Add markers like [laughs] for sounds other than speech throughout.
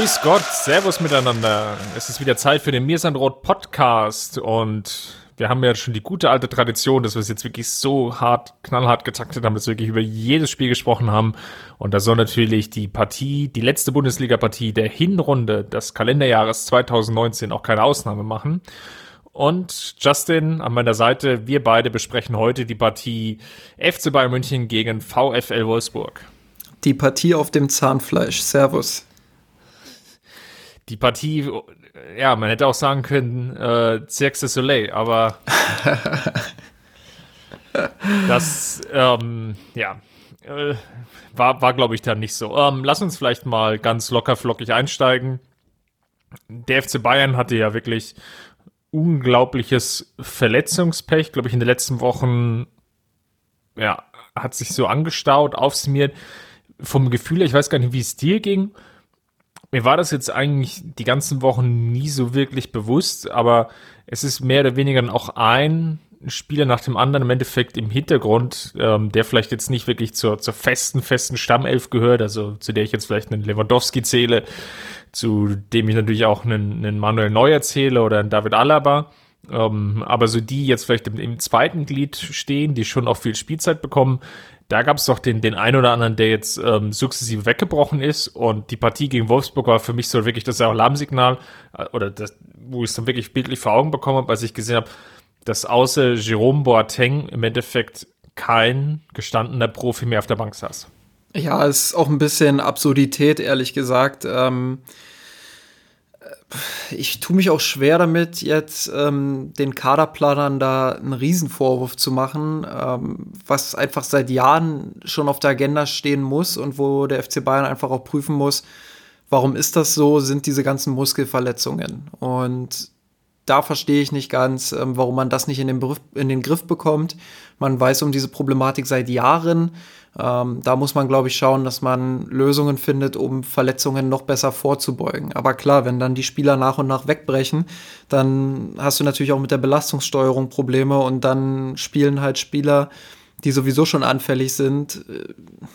Grüß Gott, Servus miteinander. Es ist wieder Zeit für den Mirsandrot Podcast und wir haben ja schon die gute alte Tradition, dass wir es jetzt wirklich so hart, knallhart getaktet haben, dass wir wirklich über jedes Spiel gesprochen haben. Und da soll natürlich die Partie, die letzte Bundesliga-Partie der Hinrunde des Kalenderjahres 2019 auch keine Ausnahme machen. Und Justin an meiner Seite, wir beide besprechen heute die Partie FC Bayern München gegen VfL Wolfsburg. Die Partie auf dem Zahnfleisch. Servus die Partie, ja, man hätte auch sagen können, äh, Cirque du Soleil, aber [laughs] das, ähm, ja, äh, war, war glaube ich, dann nicht so. Ähm, lass uns vielleicht mal ganz locker flockig einsteigen. Der FC Bayern hatte ja wirklich unglaubliches Verletzungspech, glaube ich, in den letzten Wochen, ja, hat sich so angestaut, aufsummiert. Vom Gefühl, ich weiß gar nicht, wie es dir ging, mir war das jetzt eigentlich die ganzen Wochen nie so wirklich bewusst, aber es ist mehr oder weniger dann auch ein Spieler nach dem anderen im Endeffekt im Hintergrund, ähm, der vielleicht jetzt nicht wirklich zur, zur festen, festen Stammelf gehört, also zu der ich jetzt vielleicht einen Lewandowski zähle, zu dem ich natürlich auch einen, einen Manuel Neuer zähle oder einen David Alaba. Ähm, aber so die jetzt vielleicht im, im, zweiten Glied stehen, die schon auch viel Spielzeit bekommen, da gab es doch den, den einen oder anderen, der jetzt ähm, sukzessive weggebrochen ist. Und die Partie gegen Wolfsburg war für mich so wirklich das Alarmsignal, äh, oder das, wo ich es dann wirklich bildlich vor Augen bekommen habe, als ich gesehen habe, dass außer Jerome Boateng im Endeffekt kein gestandener Profi mehr auf der Bank saß. Ja, ist auch ein bisschen Absurdität, ehrlich gesagt. Ähm ich tue mich auch schwer damit, jetzt ähm, den Kaderplanern da einen Riesenvorwurf zu machen, ähm, was einfach seit Jahren schon auf der Agenda stehen muss und wo der FC Bayern einfach auch prüfen muss, warum ist das so, sind diese ganzen Muskelverletzungen. Und da verstehe ich nicht ganz, ähm, warum man das nicht in den, Beruf, in den Griff bekommt. Man weiß um diese Problematik seit Jahren. Ähm, da muss man, glaube ich, schauen, dass man Lösungen findet, um Verletzungen noch besser vorzubeugen. Aber klar, wenn dann die Spieler nach und nach wegbrechen, dann hast du natürlich auch mit der Belastungssteuerung Probleme und dann spielen halt Spieler, die sowieso schon anfällig sind, äh,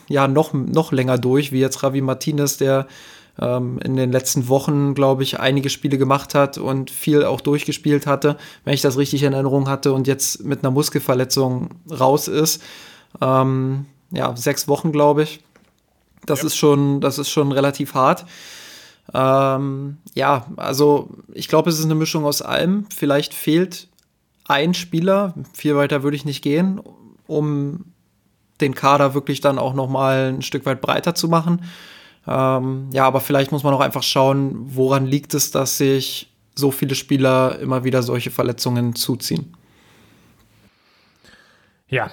ja, noch, noch länger durch, wie jetzt Ravi Martinez, der ähm, in den letzten Wochen, glaube ich, einige Spiele gemacht hat und viel auch durchgespielt hatte, wenn ich das richtig in Erinnerung hatte und jetzt mit einer Muskelverletzung raus ist. Ähm, ja, sechs Wochen, glaube ich. Das ja. ist schon, das ist schon relativ hart. Ähm, ja, also ich glaube, es ist eine Mischung aus allem. Vielleicht fehlt ein Spieler, viel weiter würde ich nicht gehen, um den Kader wirklich dann auch noch mal ein Stück weit breiter zu machen. Ähm, ja, aber vielleicht muss man auch einfach schauen, woran liegt es, dass sich so viele Spieler immer wieder solche Verletzungen zuziehen. Ja,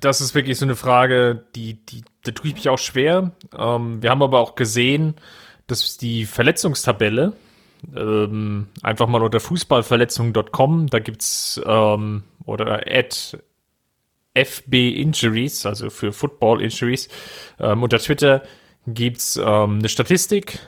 das ist wirklich so eine Frage, die, die, da tue ich mich auch schwer. Ähm, wir haben aber auch gesehen, dass die Verletzungstabelle, ähm, einfach mal unter fußballverletzungen.com, da gibt's ähm, oder at FB Injuries, also für Football Injuries, ähm, unter Twitter gibt's ähm, eine Statistik,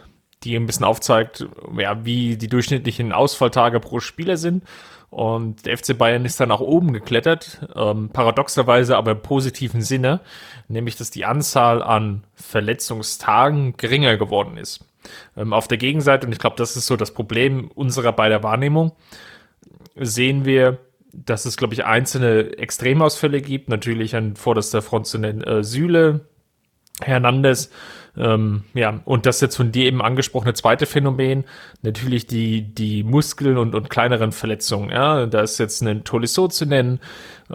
die ein bisschen aufzeigt, ja, wie die durchschnittlichen Ausfalltage pro Spieler sind. Und der FC Bayern ist dann nach oben geklettert, ähm, paradoxerweise aber im positiven Sinne, nämlich dass die Anzahl an Verletzungstagen geringer geworden ist. Ähm, auf der Gegenseite, und ich glaube, das ist so das Problem unserer beider Wahrnehmung, sehen wir, dass es, glaube ich, einzelne Extremausfälle gibt. Natürlich an vorderster Front zu nennen äh, Süle, Hernandez, ähm, ja, und das jetzt von dir eben angesprochene zweite Phänomen, natürlich die, die Muskeln und, und kleineren Verletzungen. Ja, da ist jetzt ein Tolisso zu nennen,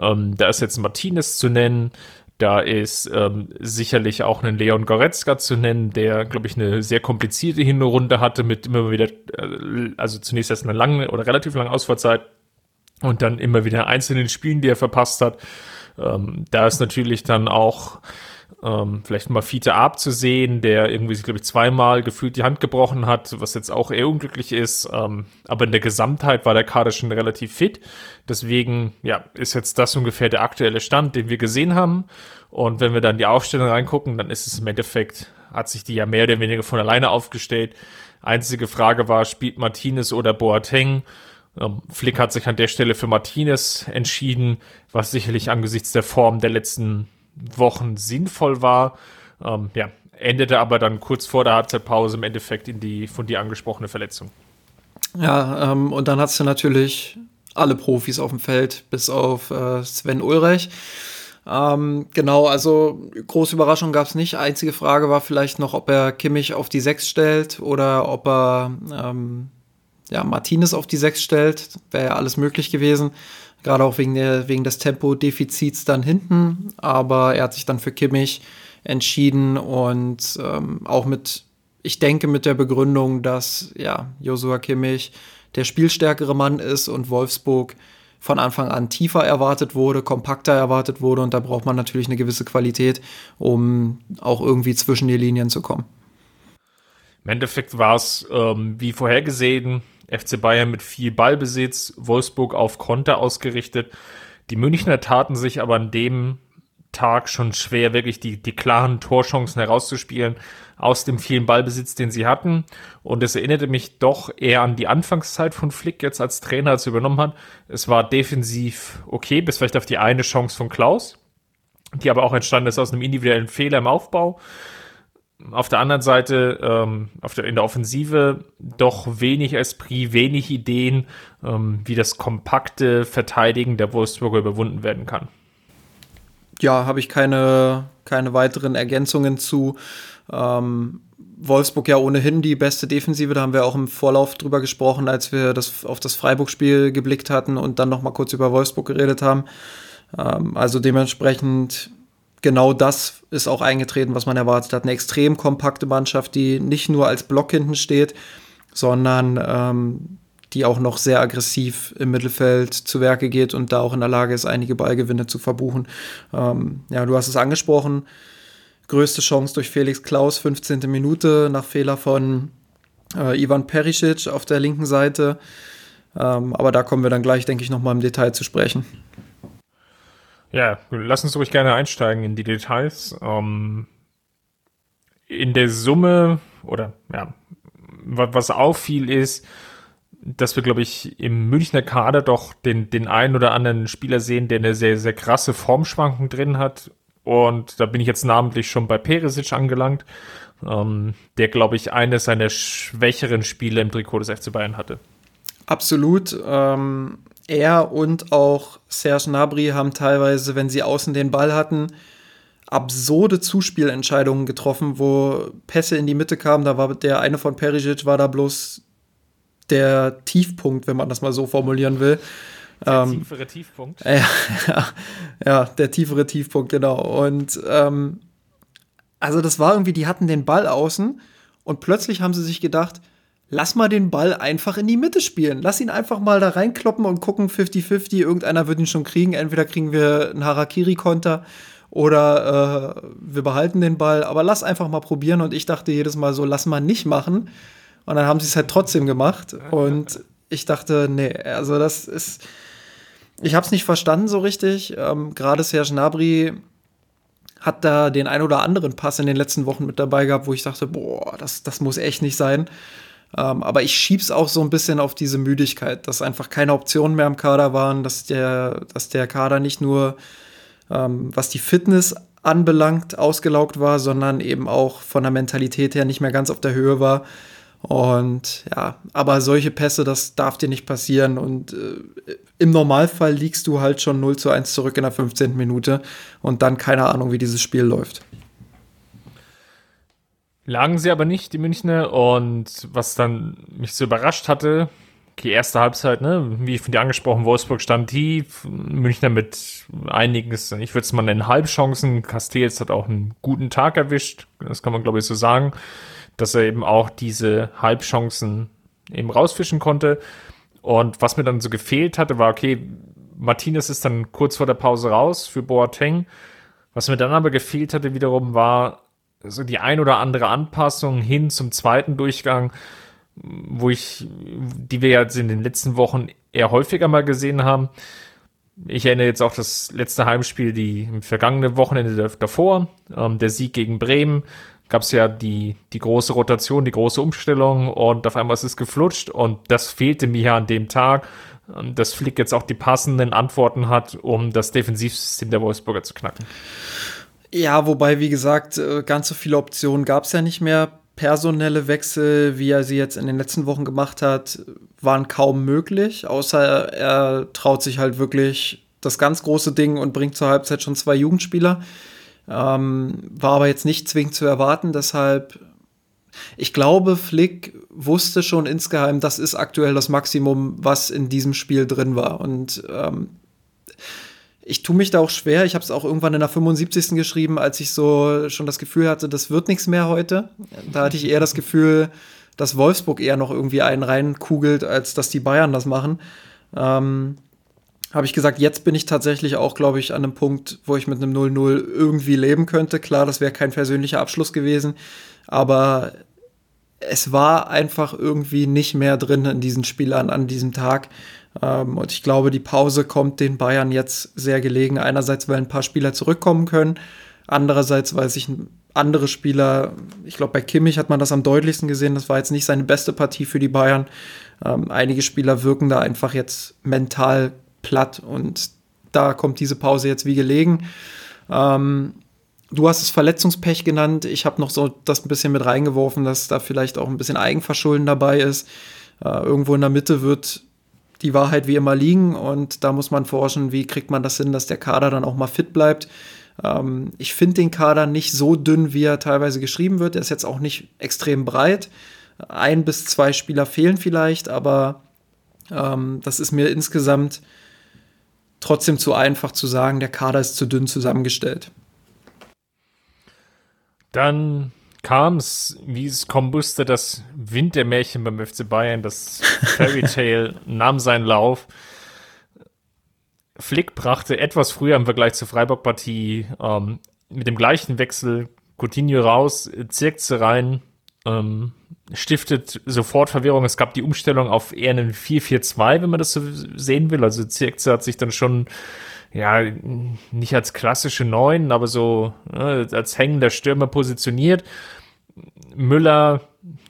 ähm, da ist jetzt ein Martinez zu nennen, da ist ähm, sicherlich auch ein Leon Goretzka zu nennen, der, glaube ich, eine sehr komplizierte Hinrunde hatte mit immer wieder, äh, also zunächst erst eine lange oder relativ lange Ausfallzeit und dann immer wieder einzelnen Spielen, die er verpasst hat. Ähm, da ist natürlich dann auch Ähm, vielleicht mal Fiete Ab zu sehen, der irgendwie, glaube ich, zweimal gefühlt die Hand gebrochen hat, was jetzt auch eher unglücklich ist. Ähm, aber in der Gesamtheit war der Kader schon relativ fit. Deswegen, ja, ist jetzt das ungefähr der aktuelle Stand, den wir gesehen haben. Und wenn wir dann die Aufstellung reingucken, dann ist es im Endeffekt, hat sich die ja mehr oder weniger von alleine aufgestellt. Einzige Frage war, spielt Martinez oder Boateng? Ähm, Flick hat sich an der Stelle für Martinez entschieden, was sicherlich angesichts der Form der letzten Wochen sinnvoll war. Ähm, ja, endete aber dann kurz vor der Halbzeitpause im Endeffekt in die von dir angesprochene Verletzung. Ja, ähm, und dann hast du natürlich alle Profis auf dem Feld, bis auf äh, Sven Ulreich. Ähm, genau, also große Überraschung gab es nicht. Einzige Frage war vielleicht noch, ob er Kimmich auf die 6 stellt oder ob er ähm, ja, Martinez auf die 6 stellt. Wäre ja alles möglich gewesen. Gerade auch wegen, der, wegen des Tempodefizits dann hinten. Aber er hat sich dann für Kimmich entschieden und ähm, auch mit, ich denke, mit der Begründung, dass ja, Josua Kimmich der spielstärkere Mann ist und Wolfsburg von Anfang an tiefer erwartet wurde, kompakter erwartet wurde und da braucht man natürlich eine gewisse Qualität, um auch irgendwie zwischen die Linien zu kommen. Im Endeffekt war es, ähm, wie vorhergesehen, FC Bayern mit viel Ballbesitz, Wolfsburg auf Konter ausgerichtet. Die Münchner taten sich aber an dem Tag schon schwer, wirklich die, die klaren Torchancen herauszuspielen aus dem vielen Ballbesitz, den sie hatten. Und es erinnerte mich doch eher an die Anfangszeit von Flick jetzt als Trainer, als er übernommen hat. Es war defensiv okay, bis vielleicht auf die eine Chance von Klaus, die aber auch entstanden ist aus einem individuellen Fehler im Aufbau. Auf der anderen Seite, ähm, auf der, in der Offensive doch wenig Esprit, wenig Ideen, ähm, wie das kompakte Verteidigen der Wolfsburger überwunden werden kann. Ja, habe ich keine, keine weiteren Ergänzungen zu. Ähm, Wolfsburg ja ohnehin die beste Defensive, da haben wir auch im Vorlauf drüber gesprochen, als wir das, auf das Freiburg-Spiel geblickt hatten und dann noch mal kurz über Wolfsburg geredet haben. Ähm, also dementsprechend genau das ist auch eingetreten, was man erwartet hat. Eine extrem kompakte Mannschaft, die nicht nur als Block hinten steht, sondern ähm, die auch noch sehr aggressiv im Mittelfeld zu Werke geht und da auch in der Lage ist, einige Ballgewinne zu verbuchen. Ähm, ja, du hast es angesprochen größte Chance durch Felix Klaus, 15. Minute, nach Fehler von äh, Ivan Perisic auf der linken Seite. Ähm, aber da kommen wir dann gleich, denke ich, nochmal im Detail zu sprechen. Ja, lass uns ruhig gerne einsteigen in die Details. Ähm, in der Summe, oder ja, was auffiel ist, dass wir, glaube ich, im Münchner Kader doch den, den einen oder anderen Spieler sehen, der eine sehr, sehr krasse Formschwankung drin hat und da bin ich jetzt namentlich schon bei Perisic angelangt, ähm, der, glaube ich, eines seiner schwächeren Spiele im Trikot des FC Bayern hatte. Absolut. Ähm, er und auch Serge Nabri haben teilweise, wenn sie außen den Ball hatten, absurde Zuspielentscheidungen getroffen, wo Pässe in die Mitte kamen. Da war der eine von Perisic war da bloß der Tiefpunkt, wenn man das mal so formulieren will. Der ähm, tiefere Tiefpunkt. Ja, [laughs] ja, ja, der tiefere Tiefpunkt, genau. Und ähm, also das war irgendwie, die hatten den Ball außen und plötzlich haben sie sich gedacht, lass mal den Ball einfach in die Mitte spielen. Lass ihn einfach mal da reinkloppen und gucken 50-50. Irgendeiner wird ihn schon kriegen. Entweder kriegen wir einen Harakiri-Konter oder äh, wir behalten den Ball. Aber lass einfach mal probieren. Und ich dachte jedes Mal so, lass mal nicht machen. Und dann haben sie es halt trotzdem gemacht. Und ich dachte, nee, also das ist ich habe es nicht verstanden so richtig. Ähm, Gerade Serge Nabri hat da den ein oder anderen Pass in den letzten Wochen mit dabei gehabt, wo ich dachte, boah, das, das muss echt nicht sein. Ähm, aber ich schieb's auch so ein bisschen auf diese Müdigkeit, dass einfach keine Optionen mehr im Kader waren, dass der, dass der Kader nicht nur, ähm, was die Fitness anbelangt, ausgelaugt war, sondern eben auch von der Mentalität her nicht mehr ganz auf der Höhe war. Und ja, aber solche Pässe, das darf dir nicht passieren. Und äh, im Normalfall liegst du halt schon 0 zu 1 zurück in der 15. Minute und dann keine Ahnung, wie dieses Spiel läuft. Lagen sie aber nicht, die Münchner. Und was dann mich so überrascht hatte, die erste Halbzeit, ne, wie von dir angesprochen, Wolfsburg stand tief, Münchner mit einigen, ich würde es mal nennen, Halbchancen. Castells hat auch einen guten Tag erwischt, das kann man glaube ich so sagen dass er eben auch diese Halbchancen eben rausfischen konnte. Und was mir dann so gefehlt hatte, war, okay, Martinez ist dann kurz vor der Pause raus für Boateng. Was mir dann aber gefehlt hatte wiederum war so die ein oder andere Anpassung hin zum zweiten Durchgang, wo ich, die wir jetzt in den letzten Wochen eher häufiger mal gesehen haben. Ich erinnere jetzt auch das letzte Heimspiel, die im vergangenen Wochenende davor, ähm, der Sieg gegen Bremen, gab es ja die, die große Rotation, die große Umstellung und auf einmal ist es geflutscht und das fehlte mir ja an dem Tag, ähm, dass Flick jetzt auch die passenden Antworten hat, um das Defensivsystem der Wolfsburger zu knacken. Ja, wobei, wie gesagt, äh, ganz so viele Optionen gab es ja nicht mehr. Personelle Wechsel, wie er sie jetzt in den letzten Wochen gemacht hat, waren kaum möglich, außer er traut sich halt wirklich das ganz große Ding und bringt zur Halbzeit schon zwei Jugendspieler. Ähm, war aber jetzt nicht zwingend zu erwarten, deshalb ich glaube, Flick wusste schon insgeheim, das ist aktuell das Maximum, was in diesem Spiel drin war. Und ähm, ich tue mich da auch schwer. Ich habe es auch irgendwann in der 75. geschrieben, als ich so schon das Gefühl hatte, das wird nichts mehr heute. Da hatte ich eher das Gefühl, dass Wolfsburg eher noch irgendwie einen reinkugelt, als dass die Bayern das machen. Ähm, habe ich gesagt, jetzt bin ich tatsächlich auch, glaube ich, an einem Punkt, wo ich mit einem 0-0 irgendwie leben könnte. Klar, das wäre kein persönlicher Abschluss gewesen, aber es war einfach irgendwie nicht mehr drin in diesen Spielern an diesem Tag. Ähm, und ich glaube, die Pause kommt den Bayern jetzt sehr gelegen. Einerseits, weil ein paar Spieler zurückkommen können. Andererseits, weil sich andere Spieler, ich glaube, bei Kimmich hat man das am deutlichsten gesehen. Das war jetzt nicht seine beste Partie für die Bayern. Ähm, einige Spieler wirken da einfach jetzt mental platt und da kommt diese Pause jetzt wie gelegen. Ähm, du hast es Verletzungspech genannt. Ich habe noch so das ein bisschen mit reingeworfen, dass da vielleicht auch ein bisschen Eigenverschulden dabei ist. Äh, irgendwo in der Mitte wird die Wahrheit wie immer liegen und da muss man forschen, wie kriegt man das hin, dass der Kader dann auch mal fit bleibt. Ähm, ich finde den Kader nicht so dünn, wie er teilweise geschrieben wird. Er ist jetzt auch nicht extrem breit. Ein bis zwei Spieler fehlen vielleicht, aber ähm, das ist mir insgesamt trotzdem zu einfach zu sagen, der Kader ist zu dünn zusammengestellt. Dann kam es, wie es kommen musste, das Wintermärchen beim FC Bayern, das Fairy [laughs] Tale nahm seinen Lauf. Flick brachte etwas früher im Vergleich zur Freiburg-Partie ähm, mit dem gleichen Wechsel Coutinho raus, Zirkze rein, ähm, stiftet sofort Verwirrung. Es gab die Umstellung auf eher einen 4-4-2, wenn man das so sehen will. Also Zirkze hat sich dann schon ja, nicht als klassische Neun, aber so äh, als hängender Stürmer positioniert. Müller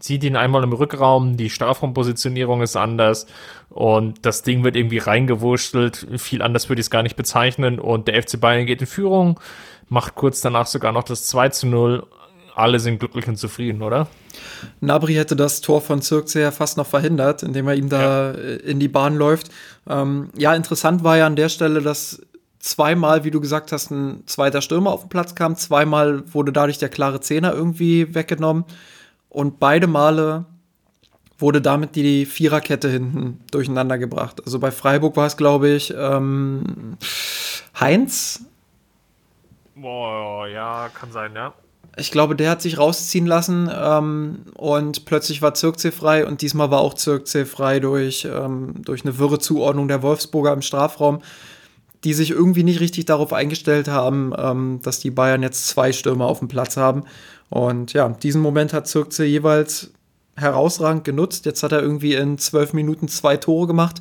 sieht ihn einmal im Rückraum, die Strafraumpositionierung ist anders und das Ding wird irgendwie reingewurschtelt. Viel anders würde ich es gar nicht bezeichnen und der FC Bayern geht in Führung, macht kurz danach sogar noch das 2 zu 0. Alle sind glücklich und zufrieden, oder? Nabri hätte das Tor von Zirkse ja fast noch verhindert, indem er ihm da ja. in die Bahn läuft. Ähm, ja, interessant war ja an der Stelle, dass zweimal, wie du gesagt hast, ein zweiter Stürmer auf den Platz kam. Zweimal wurde dadurch der klare Zehner irgendwie weggenommen. Und beide Male wurde damit die Viererkette hinten durcheinander gebracht. Also bei Freiburg war es, glaube ich, ähm, Heinz. Boah, ja, kann sein, ja. Ich glaube, der hat sich rausziehen lassen ähm, und plötzlich war Zirkzee frei und diesmal war auch Zirkzee frei durch, ähm, durch eine wirre Zuordnung der Wolfsburger im Strafraum die sich irgendwie nicht richtig darauf eingestellt haben, ähm, dass die Bayern jetzt zwei Stürmer auf dem Platz haben. Und ja, diesen Moment hat Zirkze jeweils herausragend genutzt. Jetzt hat er irgendwie in zwölf Minuten zwei Tore gemacht.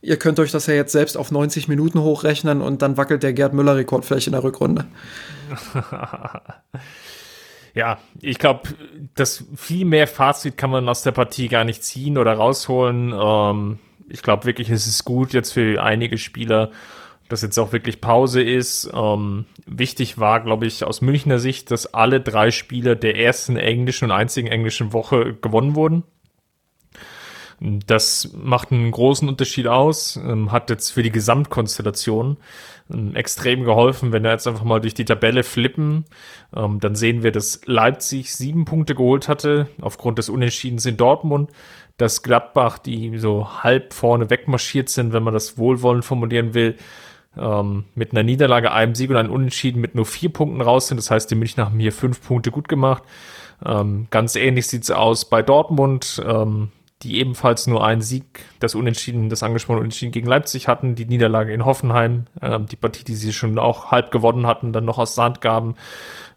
Ihr könnt euch das ja jetzt selbst auf 90 Minuten hochrechnen und dann wackelt der Gerd Müller-Rekord vielleicht in der Rückrunde. [laughs] ja, ich glaube, das viel mehr Fazit kann man aus der Partie gar nicht ziehen oder rausholen. Ähm, ich glaube wirklich, es ist gut jetzt für einige Spieler dass jetzt auch wirklich Pause ist. Ähm, wichtig war, glaube ich, aus Münchner Sicht, dass alle drei Spiele der ersten englischen und einzigen englischen Woche gewonnen wurden. Das macht einen großen Unterschied aus, ähm, hat jetzt für die Gesamtkonstellation ähm, extrem geholfen. Wenn wir jetzt einfach mal durch die Tabelle flippen, ähm, dann sehen wir, dass Leipzig sieben Punkte geholt hatte aufgrund des Unentschiedens in Dortmund, dass Gladbach, die so halb vorne wegmarschiert sind, wenn man das wohlwollend formulieren will, ähm, mit einer Niederlage, einem Sieg und einem Unentschieden mit nur vier Punkten raus sind. Das heißt, die Münchner haben hier fünf Punkte gut gemacht. Ähm, ganz ähnlich sieht's aus bei Dortmund. Ähm, die ebenfalls nur einen Sieg, das Unentschieden, das angesprochene Unentschieden gegen Leipzig hatten, die Niederlage in Hoffenheim, äh, die Partie, die sie schon auch halb gewonnen hatten, dann noch aus Sand gaben,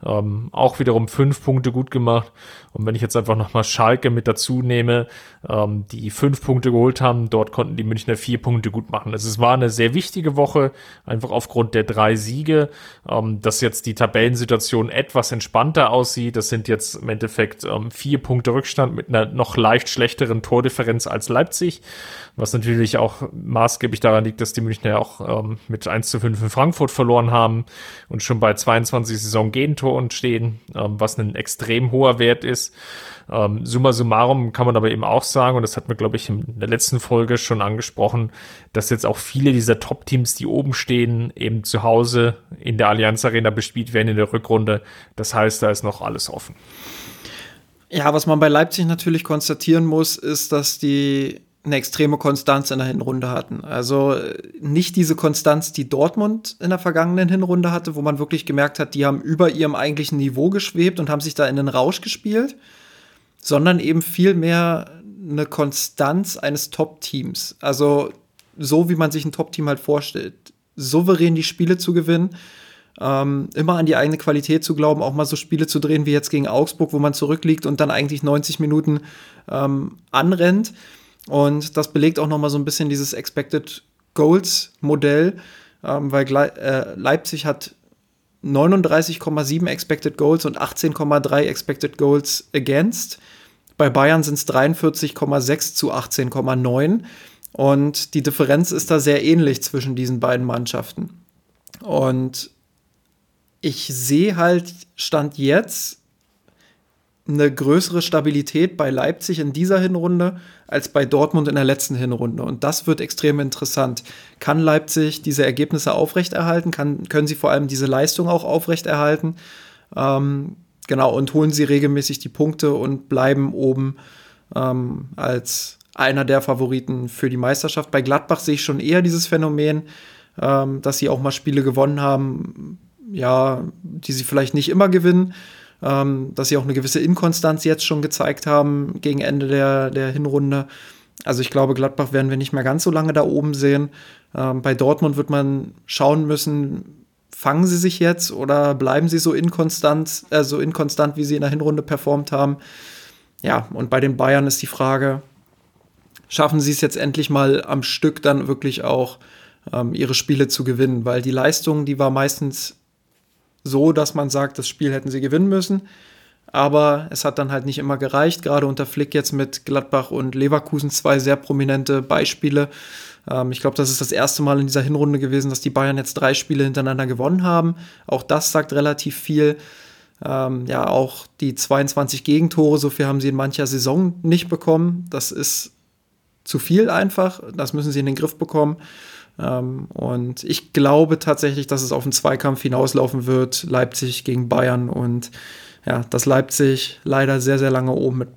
ähm, auch wiederum fünf Punkte gut gemacht. Und wenn ich jetzt einfach nochmal Schalke mit dazu nehme, ähm, die fünf Punkte geholt haben, dort konnten die Münchner vier Punkte gut machen. Also es war eine sehr wichtige Woche, einfach aufgrund der drei Siege, ähm, dass jetzt die Tabellensituation etwas entspannter aussieht. Das sind jetzt im Endeffekt ähm, vier Punkte Rückstand mit einer noch leicht schlechteren Tordifferenz als Leipzig, was natürlich auch maßgeblich daran liegt, dass die Münchner ja auch ähm, mit 1 zu 5 in Frankfurt verloren haben und schon bei 22 Saison Gegentoren stehen, ähm, was ein extrem hoher Wert ist ist. Ähm, summa summarum kann man aber eben auch sagen, und das hat mir, glaube ich, in der letzten Folge schon angesprochen, dass jetzt auch viele dieser Top-Teams, die oben stehen, eben zu Hause in der Allianz Arena bespielt werden in der Rückrunde. Das heißt, da ist noch alles offen. Ja, was man bei Leipzig natürlich konstatieren muss, ist, dass die eine extreme Konstanz in der Hinrunde hatten. Also äh, nicht diese Konstanz, die Dortmund in der vergangenen Hinrunde hatte, wo man wirklich gemerkt hat, die haben über ihrem eigentlichen Niveau geschwebt und haben sich da in den Rausch gespielt, sondern eben viel mehr eine Konstanz eines Top-Teams. Also so, wie man sich ein Top-Team halt vorstellt. Souverän die Spiele zu gewinnen, ähm, immer an die eigene Qualität zu glauben, auch mal so Spiele zu drehen wie jetzt gegen Augsburg, wo man zurückliegt und dann eigentlich 90 Minuten ähm, anrennt und das belegt auch noch mal so ein bisschen dieses Expected Goals Modell, ähm, weil äh, Leipzig hat 39,7 Expected Goals und 18,3 Expected Goals against. Bei Bayern sind es 43,6 zu 18,9. Und die Differenz ist da sehr ähnlich zwischen diesen beiden Mannschaften. Und ich sehe halt Stand jetzt eine größere Stabilität bei Leipzig in dieser Hinrunde als bei Dortmund in der letzten Hinrunde. Und das wird extrem interessant. Kann Leipzig diese Ergebnisse aufrechterhalten? Kann, können sie vor allem diese Leistung auch aufrechterhalten? Ähm, genau, und holen sie regelmäßig die Punkte und bleiben oben ähm, als einer der Favoriten für die Meisterschaft. Bei Gladbach sehe ich schon eher dieses Phänomen, ähm, dass sie auch mal Spiele gewonnen haben, ja, die sie vielleicht nicht immer gewinnen ähm, dass sie auch eine gewisse Inkonstanz jetzt schon gezeigt haben gegen Ende der, der Hinrunde. Also ich glaube, Gladbach werden wir nicht mehr ganz so lange da oben sehen. Ähm, bei Dortmund wird man schauen müssen, fangen sie sich jetzt oder bleiben sie so inkonstant, äh, so inkonstant, wie sie in der Hinrunde performt haben. Ja, und bei den Bayern ist die Frage, schaffen sie es jetzt endlich mal am Stück dann wirklich auch ähm, ihre Spiele zu gewinnen, weil die Leistung, die war meistens so, dass man sagt, das Spiel hätten sie gewinnen müssen. Aber es hat dann halt nicht immer gereicht. Gerade unter Flick jetzt mit Gladbach und Leverkusen zwei sehr prominente Beispiele. Ähm, ich glaube, das ist das erste Mal in dieser Hinrunde gewesen, dass die Bayern jetzt drei Spiele hintereinander gewonnen haben. Auch das sagt relativ viel. Ähm, ja, auch die 22 Gegentore, so viel haben sie in mancher Saison nicht bekommen. Das ist zu viel einfach. Das müssen sie in den Griff bekommen. Ähm, und ich glaube tatsächlich, dass es auf einen Zweikampf hinauslaufen wird, Leipzig gegen Bayern und ja, dass Leipzig leider sehr, sehr lange oben mit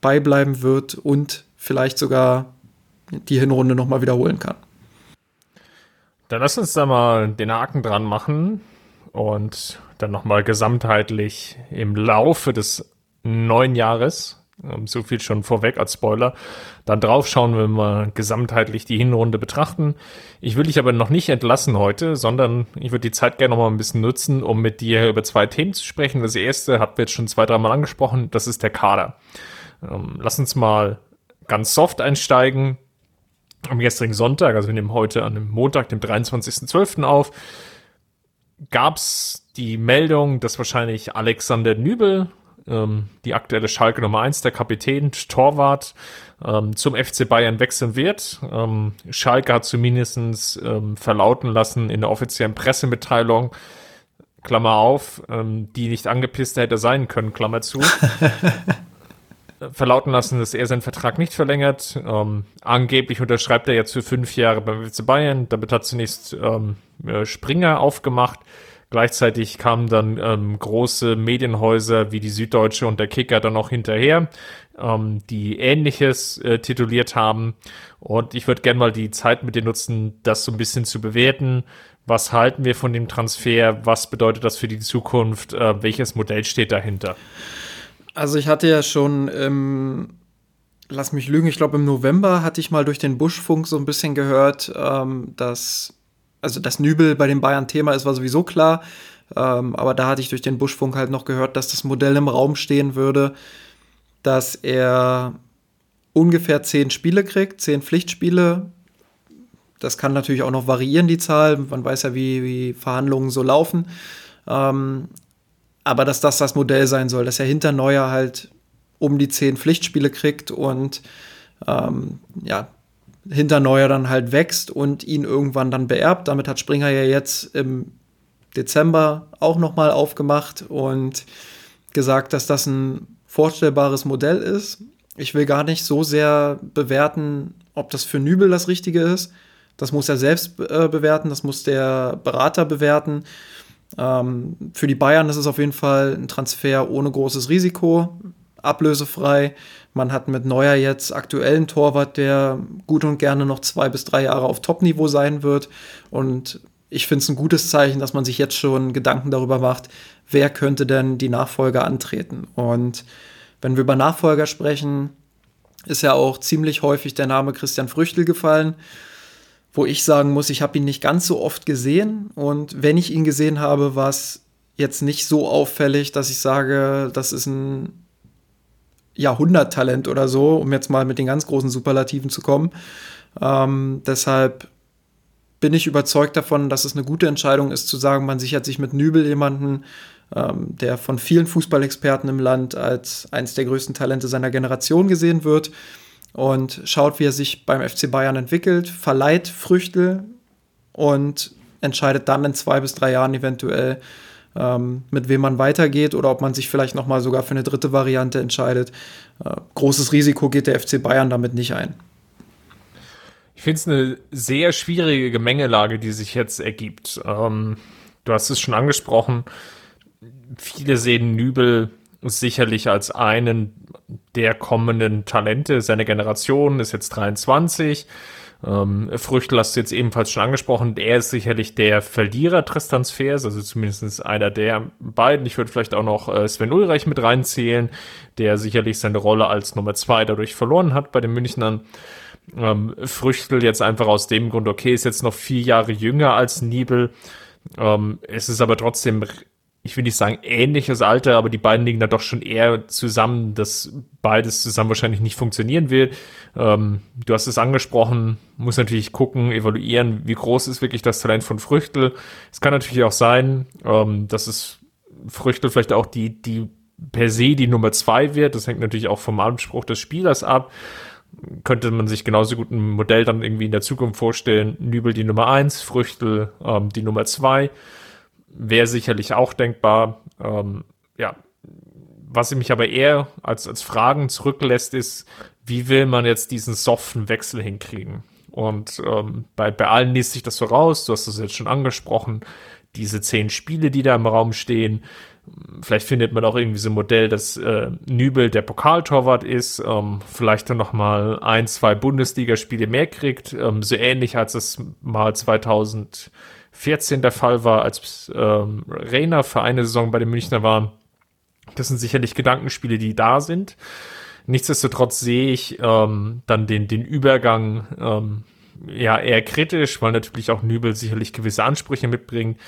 beibleiben wird und vielleicht sogar die Hinrunde nochmal wiederholen kann. Dann lass uns da mal den Haken dran machen und dann nochmal gesamtheitlich im Laufe des neuen Jahres so viel schon vorweg als Spoiler. Dann drauf schauen, wenn wir gesamtheitlich die Hinrunde betrachten. Ich will dich aber noch nicht entlassen heute, sondern ich würde die Zeit gerne noch mal ein bisschen nutzen, um mit dir über zwei Themen zu sprechen. Das erste hat wir jetzt schon zwei, dreimal angesprochen. Das ist der Kader. Ähm, lass uns mal ganz soft einsteigen. Am gestrigen Sonntag, also wir nehmen heute an dem Montag, dem 23.12. auf, gab es die Meldung, dass wahrscheinlich Alexander Nübel ähm, die aktuelle Schalke Nummer 1, der Kapitän, Torwart, ähm, zum FC Bayern wechseln wird. Ähm, Schalke hat zumindest ähm, verlauten lassen in der offiziellen Pressemitteilung, Klammer auf, ähm, die nicht angepisst hätte sein können, Klammer zu. [laughs] verlauten lassen, dass er seinen Vertrag nicht verlängert. Ähm, angeblich unterschreibt er jetzt für fünf Jahre beim FC Bayern. Damit hat zunächst äh, Springer aufgemacht. Gleichzeitig kamen dann ähm, große Medienhäuser wie die Süddeutsche und der Kicker dann auch hinterher, ähm, die Ähnliches äh, tituliert haben. Und ich würde gerne mal die Zeit mit dir nutzen, das so ein bisschen zu bewerten. Was halten wir von dem Transfer? Was bedeutet das für die Zukunft? Äh, welches Modell steht dahinter? Also ich hatte ja schon im lass mich lügen, ich glaube im November hatte ich mal durch den Buschfunk so ein bisschen gehört, ähm, dass, also das Nübel bei den Bayern Thema ist, war sowieso klar. Ähm, aber da hatte ich durch den Buschfunk halt noch gehört, dass das Modell im Raum stehen würde, dass er ungefähr zehn Spiele kriegt, zehn Pflichtspiele. Das kann natürlich auch noch variieren, die Zahl. Man weiß ja, wie, wie Verhandlungen so laufen. Ähm, aber dass das das Modell sein soll, dass er hinter Neuer halt um die zehn Pflichtspiele kriegt und ähm, ja, hinter Neuer dann halt wächst und ihn irgendwann dann beerbt. Damit hat Springer ja jetzt im Dezember auch nochmal aufgemacht und gesagt, dass das ein vorstellbares Modell ist. Ich will gar nicht so sehr bewerten, ob das für Nübel das Richtige ist. Das muss er selbst äh, bewerten, das muss der Berater bewerten. Ähm, für die Bayern ist es auf jeden Fall ein Transfer ohne großes Risiko ablösefrei. Man hat mit Neuer jetzt aktuellen Torwart, der gut und gerne noch zwei bis drei Jahre auf Top-Niveau sein wird. Und ich finde es ein gutes Zeichen, dass man sich jetzt schon Gedanken darüber macht, wer könnte denn die Nachfolger antreten. Und wenn wir über Nachfolger sprechen, ist ja auch ziemlich häufig der Name Christian Früchtel gefallen, wo ich sagen muss, ich habe ihn nicht ganz so oft gesehen. Und wenn ich ihn gesehen habe, war es jetzt nicht so auffällig, dass ich sage, das ist ein Jahrhunderttalent oder so, um jetzt mal mit den ganz großen Superlativen zu kommen. Ähm, deshalb bin ich überzeugt davon, dass es eine gute Entscheidung ist, zu sagen, man sichert sich mit Nübel jemanden, ähm, der von vielen Fußballexperten im Land als eines der größten Talente seiner Generation gesehen wird und schaut, wie er sich beim FC Bayern entwickelt, verleiht Früchte und entscheidet dann in zwei bis drei Jahren eventuell, ähm, mit wem man weitergeht oder ob man sich vielleicht noch mal sogar für eine dritte Variante entscheidet. Äh, großes Risiko geht der FC Bayern damit nicht ein. Ich finde es eine sehr schwierige Gemengelage, die sich jetzt ergibt. Ähm, du hast es schon angesprochen. Viele sehen Nübel sicherlich als einen der kommenden Talente seiner Generation, ist jetzt 23 ähm, Früchtel hast du jetzt ebenfalls schon angesprochen. Er ist sicherlich der Verlierer des Transfers, also zumindest einer der beiden. Ich würde vielleicht auch noch äh, Sven Ulreich mit reinzählen, der sicherlich seine Rolle als Nummer zwei dadurch verloren hat bei den Münchnern. Ähm, Früchtel jetzt einfach aus dem Grund, okay, ist jetzt noch vier Jahre jünger als Niebel. Ähm, es ist aber trotzdem ich will nicht sagen ähnliches Alter, aber die beiden liegen da doch schon eher zusammen, dass beides zusammen wahrscheinlich nicht funktionieren wird. Ähm, du hast es angesprochen, muss natürlich gucken, evaluieren, wie groß ist wirklich das Talent von Früchtel. Es kann natürlich auch sein, ähm, dass es Früchtel vielleicht auch die, die per se die Nummer zwei wird. Das hängt natürlich auch vom Anspruch des Spielers ab. Könnte man sich genauso gut ein Modell dann irgendwie in der Zukunft vorstellen. Nübel die Nummer eins, Früchtel ähm, die Nummer zwei wäre sicherlich auch denkbar. Ähm, ja, was mich aber eher als, als Fragen zurücklässt, ist, wie will man jetzt diesen soften Wechsel hinkriegen? Und ähm, bei, bei allen liest sich das so raus, du hast das jetzt schon angesprochen, diese zehn Spiele, die da im Raum stehen. Vielleicht findet man auch irgendwie so ein Modell, dass äh, Nübel der Pokaltorwart ist, ähm, vielleicht dann noch mal ein, zwei Bundesligaspiele mehr kriegt, ähm, so ähnlich als es mal 2000 14 der Fall war, als ähm, Reiner für eine Saison bei den Münchner war. Das sind sicherlich Gedankenspiele, die da sind. Nichtsdestotrotz sehe ich ähm, dann den, den Übergang ähm, ja eher kritisch, weil natürlich auch Nübel sicherlich gewisse Ansprüche mitbringt.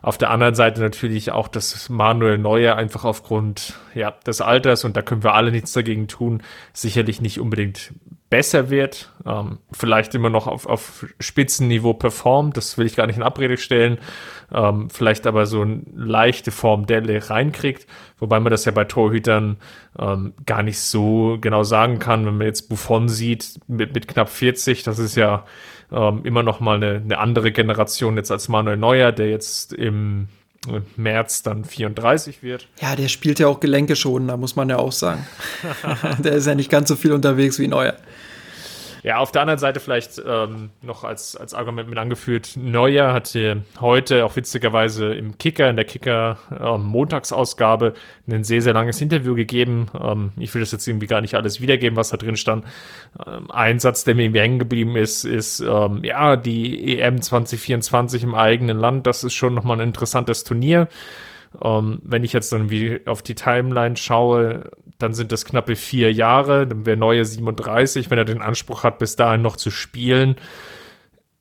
Auf der anderen Seite natürlich auch, dass Manuel Neuer einfach aufgrund ja, des Alters, und da können wir alle nichts dagegen tun, sicherlich nicht unbedingt besser wird, ähm, vielleicht immer noch auf, auf Spitzenniveau performt, das will ich gar nicht in Abrede stellen, ähm, vielleicht aber so eine leichte Form Delle reinkriegt, wobei man das ja bei Torhütern ähm, gar nicht so genau sagen kann, wenn man jetzt Buffon sieht mit, mit knapp 40, das ist ja ähm, immer noch mal eine, eine andere Generation jetzt als Manuel Neuer, der jetzt im März dann 34 wird. Ja, der spielt ja auch Gelenke schon, da muss man ja auch sagen. [laughs] der ist ja nicht ganz so viel unterwegs wie Neuer. Ja, auf der anderen Seite vielleicht ähm, noch als, als Argument mit angeführt, Neuer hatte heute auch witzigerweise im Kicker, in der Kicker ähm, Montagsausgabe, ein sehr, sehr langes Interview gegeben. Ähm, ich will das jetzt irgendwie gar nicht alles wiedergeben, was da drin stand. Ähm, ein Satz, der mir irgendwie hängen geblieben ist, ist, ähm, ja, die EM 2024 im eigenen Land, das ist schon nochmal ein interessantes Turnier. Ähm, wenn ich jetzt dann wie auf die Timeline schaue, dann sind das knappe vier Jahre, dann wäre Neue 37, wenn er den Anspruch hat, bis dahin noch zu spielen,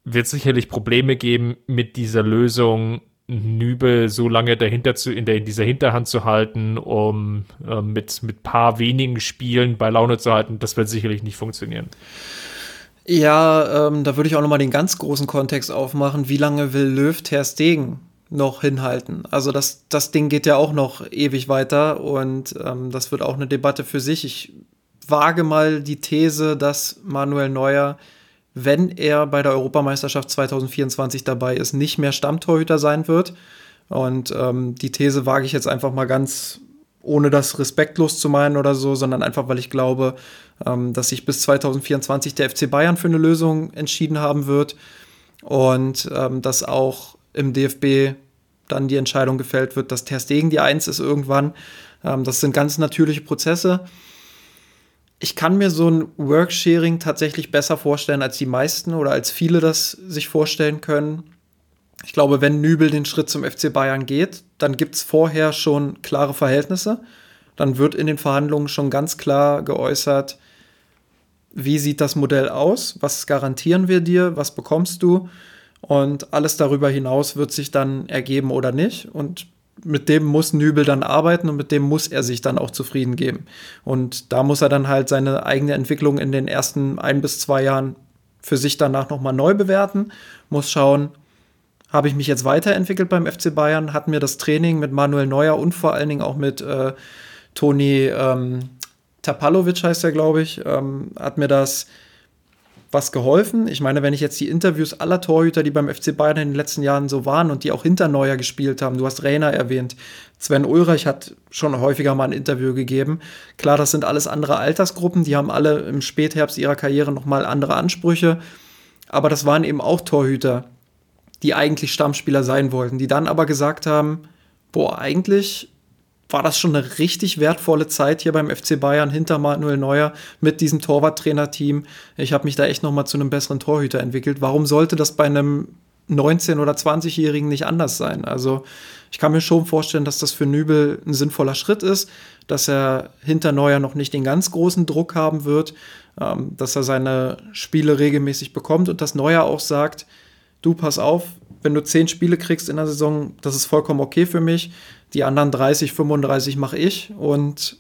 wird sicherlich Probleme geben mit dieser Lösung, Nübel so lange dahinter zu, in, der, in dieser Hinterhand zu halten, um äh, mit, mit paar wenigen Spielen bei Laune zu halten, das wird sicherlich nicht funktionieren. Ja, ähm, da würde ich auch nochmal den ganz großen Kontext aufmachen. Wie lange will Löw Ter Stegen noch hinhalten? Also das, das Ding geht ja auch noch ewig weiter und ähm, das wird auch eine Debatte für sich. Ich wage mal die These, dass Manuel Neuer wenn er bei der Europameisterschaft 2024 dabei ist, nicht mehr Stammtorhüter sein wird. Und ähm, die These wage ich jetzt einfach mal ganz, ohne das respektlos zu meinen oder so, sondern einfach, weil ich glaube, ähm, dass sich bis 2024 der FC Bayern für eine Lösung entschieden haben wird und ähm, dass auch im DFB dann die Entscheidung gefällt wird, dass Ter Stegen die Eins ist irgendwann. Ähm, das sind ganz natürliche Prozesse ich kann mir so ein Worksharing tatsächlich besser vorstellen, als die meisten oder als viele das sich vorstellen können. Ich glaube, wenn Nübel den Schritt zum FC Bayern geht, dann gibt es vorher schon klare Verhältnisse. Dann wird in den Verhandlungen schon ganz klar geäußert, wie sieht das Modell aus, was garantieren wir dir, was bekommst du und alles darüber hinaus wird sich dann ergeben oder nicht. Und mit dem muss Nübel dann arbeiten und mit dem muss er sich dann auch zufrieden geben. Und da muss er dann halt seine eigene Entwicklung in den ersten ein bis zwei Jahren für sich danach nochmal neu bewerten, muss schauen, habe ich mich jetzt weiterentwickelt beim FC Bayern, hat mir das Training mit Manuel Neuer und vor allen Dingen auch mit äh, Toni ähm, Tapalovic heißt er, glaube ich, ähm, hat mir das was geholfen. Ich meine, wenn ich jetzt die Interviews aller Torhüter, die beim FC Bayern in den letzten Jahren so waren und die auch hinter Neuer gespielt haben, du hast Rainer erwähnt, Sven Ulreich hat schon häufiger mal ein Interview gegeben. Klar, das sind alles andere Altersgruppen, die haben alle im Spätherbst ihrer Karriere nochmal andere Ansprüche, aber das waren eben auch Torhüter, die eigentlich Stammspieler sein wollten, die dann aber gesagt haben, boah, eigentlich war das schon eine richtig wertvolle Zeit hier beim FC Bayern hinter Manuel Neuer mit diesem Torwarttrainerteam. Ich habe mich da echt noch mal zu einem besseren Torhüter entwickelt. Warum sollte das bei einem 19- oder 20-Jährigen nicht anders sein? Also ich kann mir schon vorstellen, dass das für Nübel ein sinnvoller Schritt ist, dass er hinter Neuer noch nicht den ganz großen Druck haben wird, ähm, dass er seine Spiele regelmäßig bekommt und dass Neuer auch sagt, du pass auf, wenn du zehn Spiele kriegst in der Saison, das ist vollkommen okay für mich. Die anderen 30, 35 mache ich und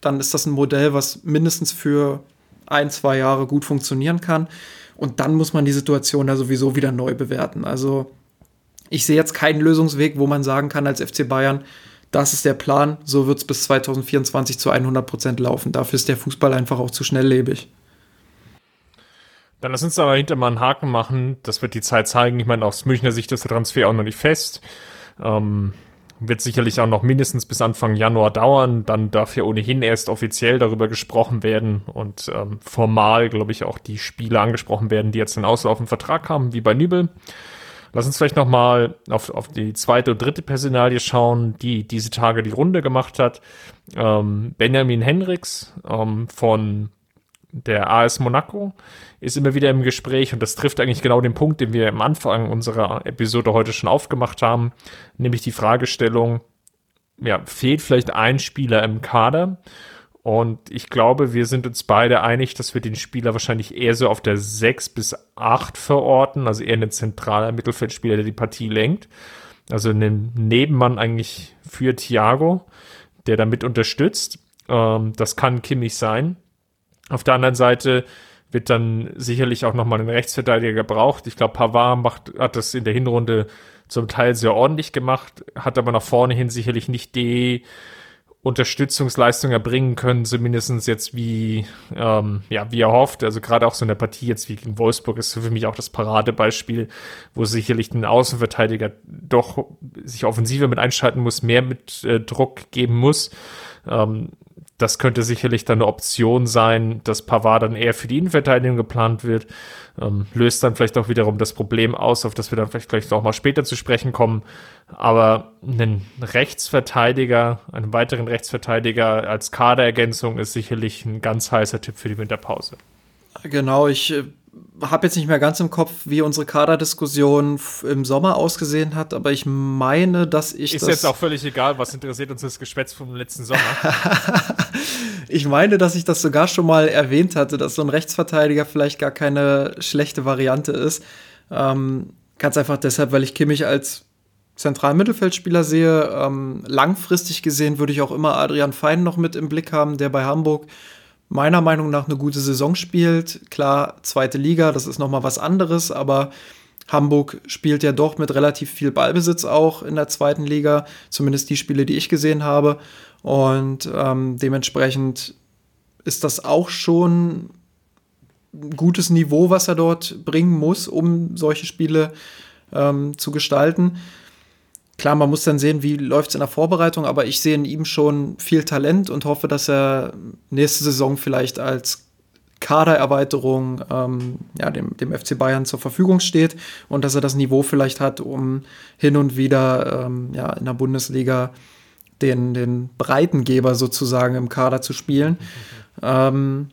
dann ist das ein Modell, was mindestens für ein, zwei Jahre gut funktionieren kann. Und dann muss man die Situation da sowieso wieder neu bewerten. Also ich sehe jetzt keinen Lösungsweg, wo man sagen kann als FC Bayern, das ist der Plan, so wird es bis 2024 zu 100 Prozent laufen. Dafür ist der Fußball einfach auch zu schnelllebig. Dann lass uns aber hinter mal einen Haken machen. Das wird die Zeit zeigen. Ich meine, aus Münchner Sicht ist der Transfer auch noch nicht fest. Ähm, wird sicherlich auch noch mindestens bis Anfang Januar dauern. Dann darf ja ohnehin erst offiziell darüber gesprochen werden und ähm, formal, glaube ich, auch die Spiele angesprochen werden, die jetzt einen auslaufenden Vertrag haben, wie bei Nübel. Lass uns vielleicht noch mal auf, auf die zweite und dritte Personalie schauen, die diese Tage die Runde gemacht hat. Ähm, Benjamin Henriks ähm, von der AS Monaco ist immer wieder im Gespräch und das trifft eigentlich genau den Punkt, den wir am Anfang unserer Episode heute schon aufgemacht haben, nämlich die Fragestellung, ja, fehlt vielleicht ein Spieler im Kader? Und ich glaube, wir sind uns beide einig, dass wir den Spieler wahrscheinlich eher so auf der 6 bis 8 verorten, also eher ein zentraler Mittelfeldspieler, der die Partie lenkt. Also ein Nebenmann eigentlich für Thiago, der damit unterstützt. Ähm, das kann Kimmich sein. Auf der anderen Seite wird dann sicherlich auch nochmal ein Rechtsverteidiger gebraucht. Ich glaube, Pavard macht, hat das in der Hinrunde zum Teil sehr ordentlich gemacht, hat aber nach vorne hin sicherlich nicht die Unterstützungsleistung erbringen können, zumindestens jetzt wie, ähm, ja, wie er hofft. Also gerade auch so eine Partie jetzt wie gegen Wolfsburg ist für mich auch das Paradebeispiel, wo sicherlich ein Außenverteidiger doch sich offensiver mit einschalten muss, mehr mit äh, Druck geben muss. Ähm, das könnte sicherlich dann eine Option sein, dass Pavard dann eher für die Innenverteidigung geplant wird. Ähm, löst dann vielleicht auch wiederum das Problem aus, auf das wir dann vielleicht gleich auch mal später zu sprechen kommen. Aber einen Rechtsverteidiger, einen weiteren Rechtsverteidiger als Kaderergänzung ist sicherlich ein ganz heißer Tipp für die Winterpause. Genau, ich äh, habe jetzt nicht mehr ganz im Kopf, wie unsere Kaderdiskussion im Sommer ausgesehen hat, aber ich meine, dass ich. Ist jetzt auch völlig egal, was interessiert uns das Geschwätz vom letzten Sommer. [laughs] ich meine, dass ich das sogar schon mal erwähnt hatte, dass so ein Rechtsverteidiger vielleicht gar keine schlechte Variante ist. Ähm, ganz einfach deshalb, weil ich Kimmich als zentralen Mittelfeldspieler sehe. Ähm, langfristig gesehen würde ich auch immer Adrian Fein noch mit im Blick haben, der bei Hamburg meiner Meinung nach eine gute Saison spielt. Klar, zweite Liga, das ist noch mal was anderes, aber Hamburg spielt ja doch mit relativ viel Ballbesitz auch in der zweiten Liga, zumindest die Spiele, die ich gesehen habe. Und ähm, dementsprechend ist das auch schon ein gutes Niveau, was er dort bringen muss, um solche Spiele ähm, zu gestalten. Klar, man muss dann sehen, wie läuft es in der Vorbereitung, aber ich sehe in ihm schon viel Talent und hoffe, dass er nächste Saison vielleicht als Kadererweiterung ähm, ja, dem, dem FC Bayern zur Verfügung steht und dass er das Niveau vielleicht hat, um hin und wieder ähm, ja, in der Bundesliga den, den Breitengeber sozusagen im Kader zu spielen. Mhm. Ähm,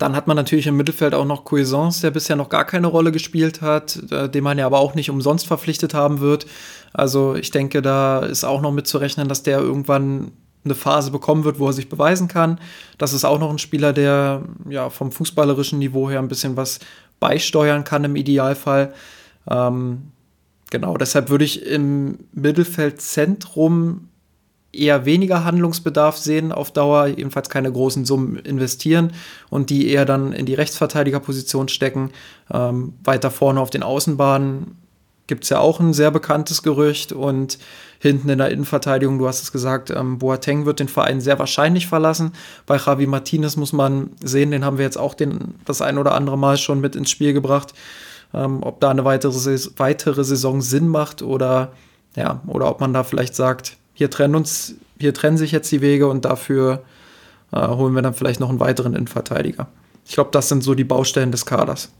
dann hat man natürlich im Mittelfeld auch noch Cuisance, der bisher noch gar keine Rolle gespielt hat, äh, den man ja aber auch nicht umsonst verpflichtet haben wird. Also ich denke, da ist auch noch mitzurechnen, dass der irgendwann eine Phase bekommen wird, wo er sich beweisen kann. Das ist auch noch ein Spieler, der ja vom fußballerischen Niveau her ein bisschen was beisteuern kann im Idealfall. Ähm, genau, deshalb würde ich im Mittelfeldzentrum eher weniger Handlungsbedarf sehen auf Dauer, jedenfalls keine großen Summen investieren und die eher dann in die Rechtsverteidigerposition stecken. Ähm, weiter vorne auf den Außenbahnen gibt es ja auch ein sehr bekanntes Gerücht und hinten in der Innenverteidigung, du hast es gesagt, ähm, Boateng wird den Verein sehr wahrscheinlich verlassen. Bei Javi Martinez muss man sehen, den haben wir jetzt auch den, das ein oder andere Mal schon mit ins Spiel gebracht, ähm, ob da eine weitere, weitere Saison Sinn macht oder ja, oder ob man da vielleicht sagt, hier trennen uns, hier trennen sich jetzt die Wege und dafür äh, holen wir dann vielleicht noch einen weiteren Innenverteidiger. Ich glaube, das sind so die Baustellen des Kaders.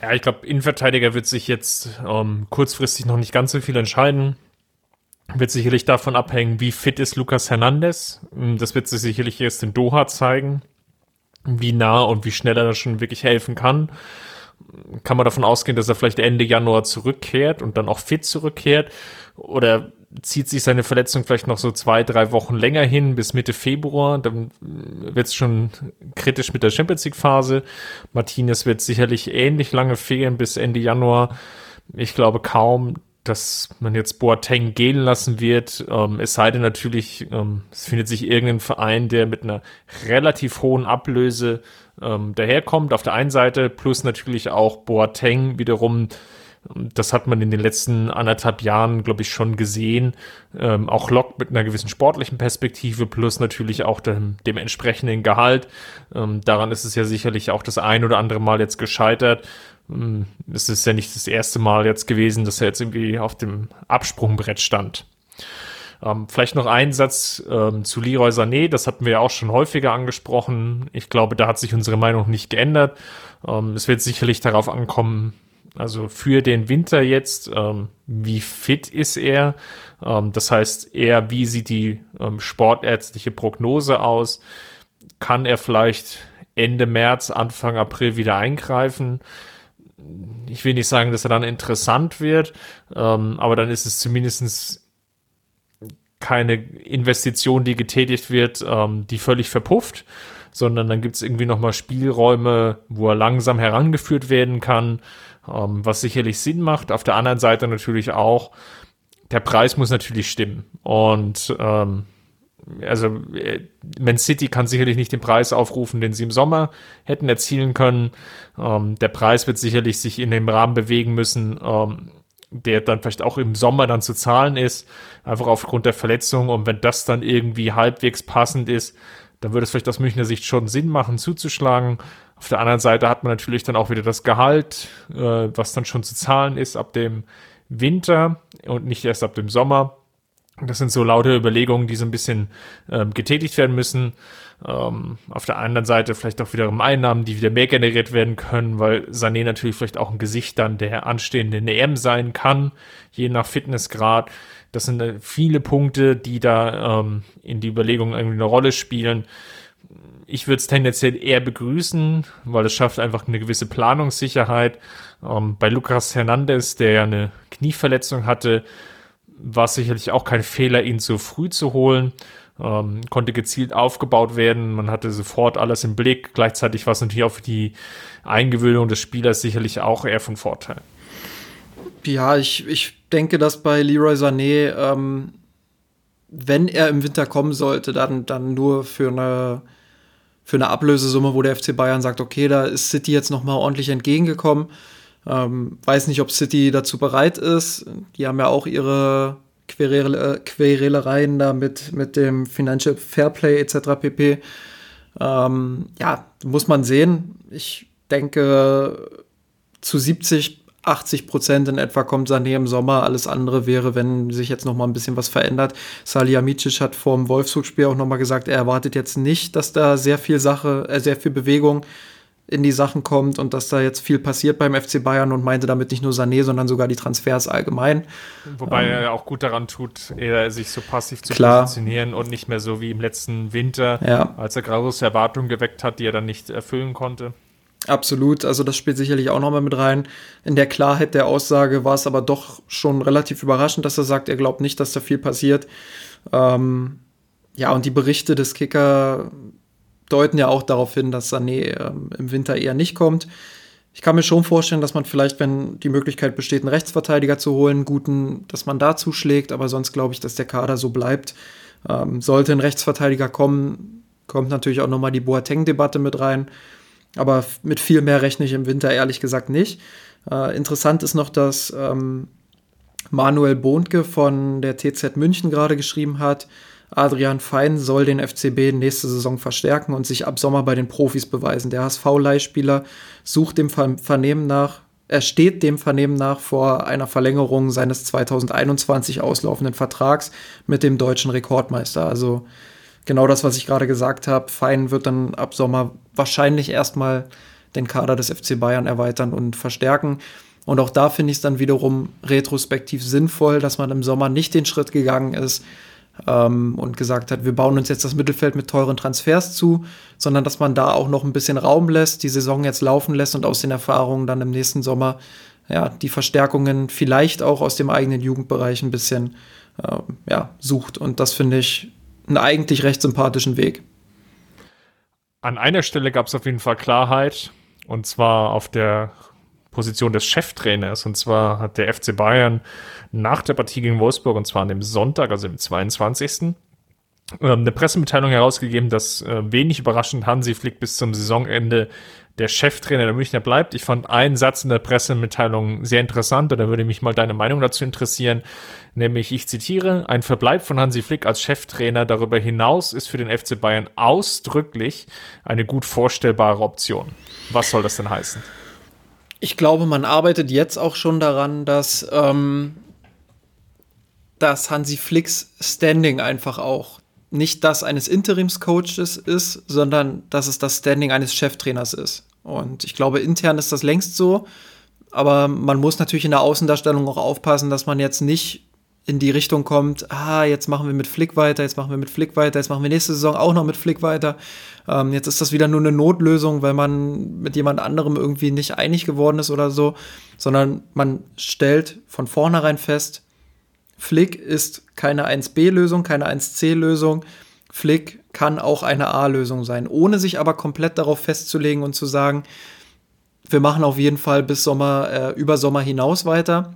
Ja, ich glaube, Innenverteidiger wird sich jetzt ähm, kurzfristig noch nicht ganz so viel entscheiden. Wird sicherlich davon abhängen, wie fit ist Lukas Hernandez. Ähm, das wird sich sicherlich erst in Doha zeigen, wie nah und wie schnell er da schon wirklich helfen kann. Kann man davon ausgehen, dass er vielleicht Ende Januar zurückkehrt und dann auch fit zurückkehrt? Oder zieht sich seine Verletzung vielleicht noch so zwei, drei Wochen länger hin, bis Mitte Februar. Dann wird es schon kritisch mit der Champions League-Phase. Martinez wird sicherlich ähnlich lange fehlen bis Ende Januar. Ich glaube kaum, dass man jetzt Boateng gehen lassen wird. Ähm, es sei denn natürlich, ähm, es findet sich irgendein Verein, der mit einer relativ hohen Ablöse ähm, daherkommt. Auf der einen Seite plus natürlich auch Boateng wiederum das hat man in den letzten anderthalb Jahren, glaube ich, schon gesehen. Ähm, auch Lok mit einer gewissen sportlichen Perspektive plus natürlich auch dem, dem entsprechenden Gehalt. Ähm, daran ist es ja sicherlich auch das ein oder andere Mal jetzt gescheitert. Ähm, es ist ja nicht das erste Mal jetzt gewesen, dass er jetzt irgendwie auf dem Absprungbrett stand. Ähm, vielleicht noch ein Satz ähm, zu Leroy Sané, das hatten wir ja auch schon häufiger angesprochen. Ich glaube, da hat sich unsere Meinung nicht geändert. Ähm, es wird sicherlich darauf ankommen, also für den Winter jetzt, ähm, wie fit ist er? Ähm, das heißt, eher, wie sieht die ähm, sportärztliche Prognose aus? Kann er vielleicht Ende März, Anfang April wieder eingreifen? Ich will nicht sagen, dass er dann interessant wird, ähm, aber dann ist es zumindest keine Investition, die getätigt wird, ähm, die völlig verpufft, sondern dann gibt es irgendwie nochmal Spielräume, wo er langsam herangeführt werden kann ähm, was sicherlich Sinn macht. Auf der anderen Seite natürlich auch, der Preis muss natürlich stimmen. Und ähm, also äh, Man City kann sicherlich nicht den Preis aufrufen, den sie im Sommer hätten erzielen können. Ähm, der Preis wird sicherlich sich in dem Rahmen bewegen müssen, ähm, der dann vielleicht auch im Sommer dann zu zahlen ist, einfach aufgrund der Verletzung. Und wenn das dann irgendwie halbwegs passend ist, dann würde es vielleicht aus Münchner Sicht schon Sinn machen, zuzuschlagen. Auf der anderen Seite hat man natürlich dann auch wieder das Gehalt, äh, was dann schon zu zahlen ist ab dem Winter und nicht erst ab dem Sommer. Das sind so laute Überlegungen, die so ein bisschen ähm, getätigt werden müssen. Ähm, auf der anderen Seite vielleicht auch wiederum Einnahmen, die wieder mehr generiert werden können, weil Sané natürlich vielleicht auch ein Gesicht dann der anstehenden EM sein kann, je nach Fitnessgrad. Das sind äh, viele Punkte, die da ähm, in die Überlegungen irgendwie eine Rolle spielen ich würde es tendenziell eher begrüßen, weil es schafft einfach eine gewisse Planungssicherheit. Ähm, bei Lucas Hernandez, der ja eine Knieverletzung hatte, war es sicherlich auch kein Fehler, ihn zu früh zu holen. Ähm, konnte gezielt aufgebaut werden. Man hatte sofort alles im Blick. Gleichzeitig war es natürlich auch für die Eingewöhnung des Spielers sicherlich auch eher von Vorteil. Ja, ich, ich denke, dass bei Leroy Sané, ähm, wenn er im Winter kommen sollte, dann, dann nur für eine, für eine Ablösesumme, wo der FC Bayern sagt, okay, da ist City jetzt noch mal ordentlich entgegengekommen. Ähm, weiß nicht, ob City dazu bereit ist. Die haben ja auch ihre Querele Querelereien da mit, mit dem Financial Fairplay etc. pp. Ähm, ja, muss man sehen. Ich denke, zu 70, 80 Prozent in etwa kommt Sané im Sommer. Alles andere wäre, wenn sich jetzt noch mal ein bisschen was verändert. Salihamidzic hat vor dem Wolfsburg-Spiel auch noch mal gesagt, er erwartet jetzt nicht, dass da sehr viel Sache, äh, sehr viel Bewegung in die Sachen kommt und dass da jetzt viel passiert beim FC Bayern und meinte damit nicht nur Sané, sondern sogar die Transfers allgemein. Wobei ähm, er auch gut daran tut, eher sich so passiv zu klar. positionieren und nicht mehr so wie im letzten Winter, ja. als er große Erwartungen geweckt hat, die er dann nicht erfüllen konnte. Absolut, also das spielt sicherlich auch nochmal mit rein. In der Klarheit der Aussage war es aber doch schon relativ überraschend, dass er sagt, er glaubt nicht, dass da viel passiert. Ähm, ja, und die Berichte des Kicker deuten ja auch darauf hin, dass Sané ähm, im Winter eher nicht kommt. Ich kann mir schon vorstellen, dass man vielleicht, wenn die Möglichkeit besteht, einen Rechtsverteidiger zu holen, einen guten, dass man da zuschlägt, aber sonst glaube ich, dass der Kader so bleibt. Ähm, sollte ein Rechtsverteidiger kommen, kommt natürlich auch nochmal die Boateng-Debatte mit rein. Aber mit viel mehr rechne ich im Winter ehrlich gesagt nicht. Äh, interessant ist noch, dass ähm, Manuel Bondke von der TZ München gerade geschrieben hat, Adrian Fein soll den FCB nächste Saison verstärken und sich ab Sommer bei den Profis beweisen. Der HSV-Leihspieler sucht dem Vernehmen nach, er steht dem Vernehmen nach vor einer Verlängerung seines 2021 auslaufenden Vertrags mit dem deutschen Rekordmeister. Also genau das, was ich gerade gesagt habe. Fein wird dann ab Sommer wahrscheinlich erstmal den Kader des FC Bayern erweitern und verstärken. Und auch da finde ich es dann wiederum retrospektiv sinnvoll, dass man im Sommer nicht den Schritt gegangen ist, ähm, und gesagt hat, wir bauen uns jetzt das Mittelfeld mit teuren Transfers zu, sondern dass man da auch noch ein bisschen Raum lässt, die Saison jetzt laufen lässt und aus den Erfahrungen dann im nächsten Sommer ja, die Verstärkungen vielleicht auch aus dem eigenen Jugendbereich ein bisschen äh, ja, sucht. Und das finde ich einen eigentlich recht sympathischen Weg. An einer Stelle gab es auf jeden Fall Klarheit, und zwar auf der Position des Cheftrainers. Und zwar hat der FC Bayern nach der Partie gegen Wolfsburg, und zwar an dem Sonntag, also im 22. Ähm, eine Pressemitteilung herausgegeben, dass äh, wenig überraschend Hansi Flick bis zum Saisonende der Cheftrainer der Münchner bleibt. Ich fand einen Satz in der Pressemitteilung sehr interessant und da würde mich mal deine Meinung dazu interessieren. Nämlich, ich zitiere, ein Verbleib von Hansi Flick als Cheftrainer darüber hinaus ist für den FC Bayern ausdrücklich eine gut vorstellbare Option. Was soll das denn heißen? Ich glaube, man arbeitet jetzt auch schon daran, dass ähm, dass Hansi Flicks Standing einfach auch nicht das eines Interimscoaches ist, sondern dass es das Standing eines Cheftrainers ist. Und ich glaube, intern ist das längst so. Aber man muss natürlich in der Außendarstellung auch aufpassen, dass man jetzt nicht in die Richtung kommt, ah, jetzt machen wir mit Flick weiter, jetzt machen wir mit Flick weiter, jetzt machen wir nächste Saison auch noch mit Flick weiter. Ähm, jetzt ist das wieder nur eine Notlösung, weil man mit jemand anderem irgendwie nicht einig geworden ist oder so, sondern man stellt von vornherein fest, Flick ist keine 1b-Lösung, keine 1c-Lösung. Flick kann auch eine A-Lösung sein, ohne sich aber komplett darauf festzulegen und zu sagen, wir machen auf jeden Fall bis Sommer, äh, über Sommer hinaus weiter,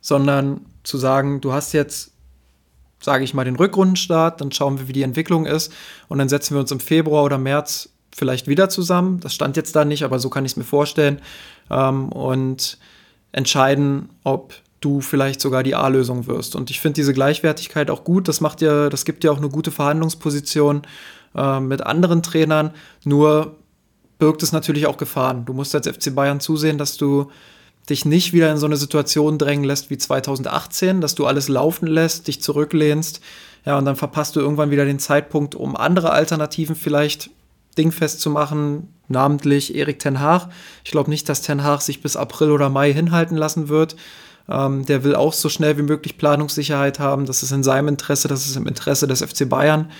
sondern zu sagen, du hast jetzt, sage ich mal, den Rückrundenstart, dann schauen wir, wie die Entwicklung ist und dann setzen wir uns im Februar oder März vielleicht wieder zusammen. Das stand jetzt da nicht, aber so kann ich es mir vorstellen ähm, und entscheiden, ob du vielleicht sogar die A-Lösung wirst. Und ich finde diese Gleichwertigkeit auch gut. Das macht ja, das gibt ja auch eine gute Verhandlungsposition äh, mit anderen Trainern. Nur birgt es natürlich auch Gefahren. Du musst als FC Bayern zusehen, dass du dich nicht wieder in so eine Situation drängen lässt wie 2018, dass du alles laufen lässt, dich zurücklehnst, ja, und dann verpasst du irgendwann wieder den Zeitpunkt, um andere Alternativen vielleicht dingfest zu machen, namentlich Erik Ten Haag. Ich glaube nicht, dass Ten Haag sich bis April oder Mai hinhalten lassen wird. Ähm, der will auch so schnell wie möglich Planungssicherheit haben. Das ist in seinem Interesse, das ist im Interesse des FC Bayern.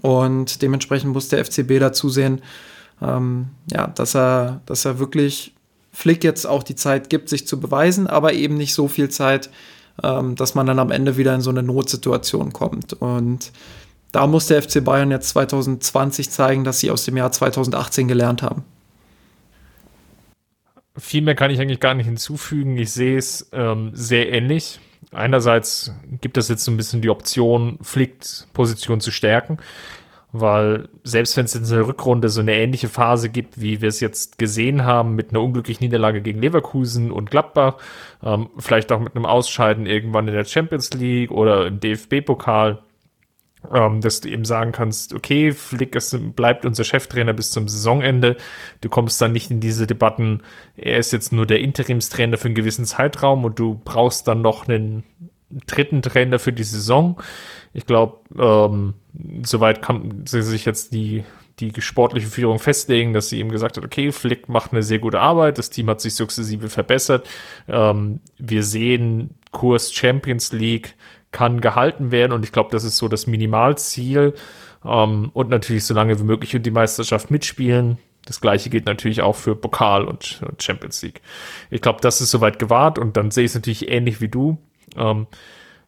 Und dementsprechend muss der FCB dazu sehen, ähm, ja, dass er, dass er wirklich Flick jetzt auch die Zeit gibt, sich zu beweisen, aber eben nicht so viel Zeit, ähm, dass man dann am Ende wieder in so eine Notsituation kommt. Und da muss der FC Bayern jetzt 2020 zeigen, dass sie aus dem Jahr 2018 gelernt haben. Viel mehr kann ich eigentlich gar nicht hinzufügen. Ich sehe es ähm, sehr ähnlich. Einerseits gibt es jetzt so ein bisschen die Option, Flicks Position zu stärken weil selbst wenn es in der Rückrunde so eine ähnliche Phase gibt, wie wir es jetzt gesehen haben, mit einer unglücklichen Niederlage gegen Leverkusen und Gladbach, ähm, vielleicht auch mit einem Ausscheiden irgendwann in der Champions League oder im DFB-Pokal, ähm, dass du eben sagen kannst, okay, Flick ist, bleibt unser Cheftrainer bis zum Saisonende. Du kommst dann nicht in diese Debatten, er ist jetzt nur der Interimstrainer für einen gewissen Zeitraum und du brauchst dann noch einen dritten Trainer für die Saison. Ich glaube, ähm, soweit kann sie sich jetzt die, die sportliche Führung festlegen, dass sie eben gesagt hat, okay, Flick macht eine sehr gute Arbeit, das Team hat sich sukzessive verbessert. Ähm, wir sehen, Kurs Champions League kann gehalten werden und ich glaube, das ist so das Minimalziel. Ähm, und natürlich so lange wie möglich und die Meisterschaft mitspielen. Das gleiche gilt natürlich auch für Pokal und, und Champions League. Ich glaube, das ist soweit gewahrt und dann sehe ich es natürlich ähnlich wie du. Ähm,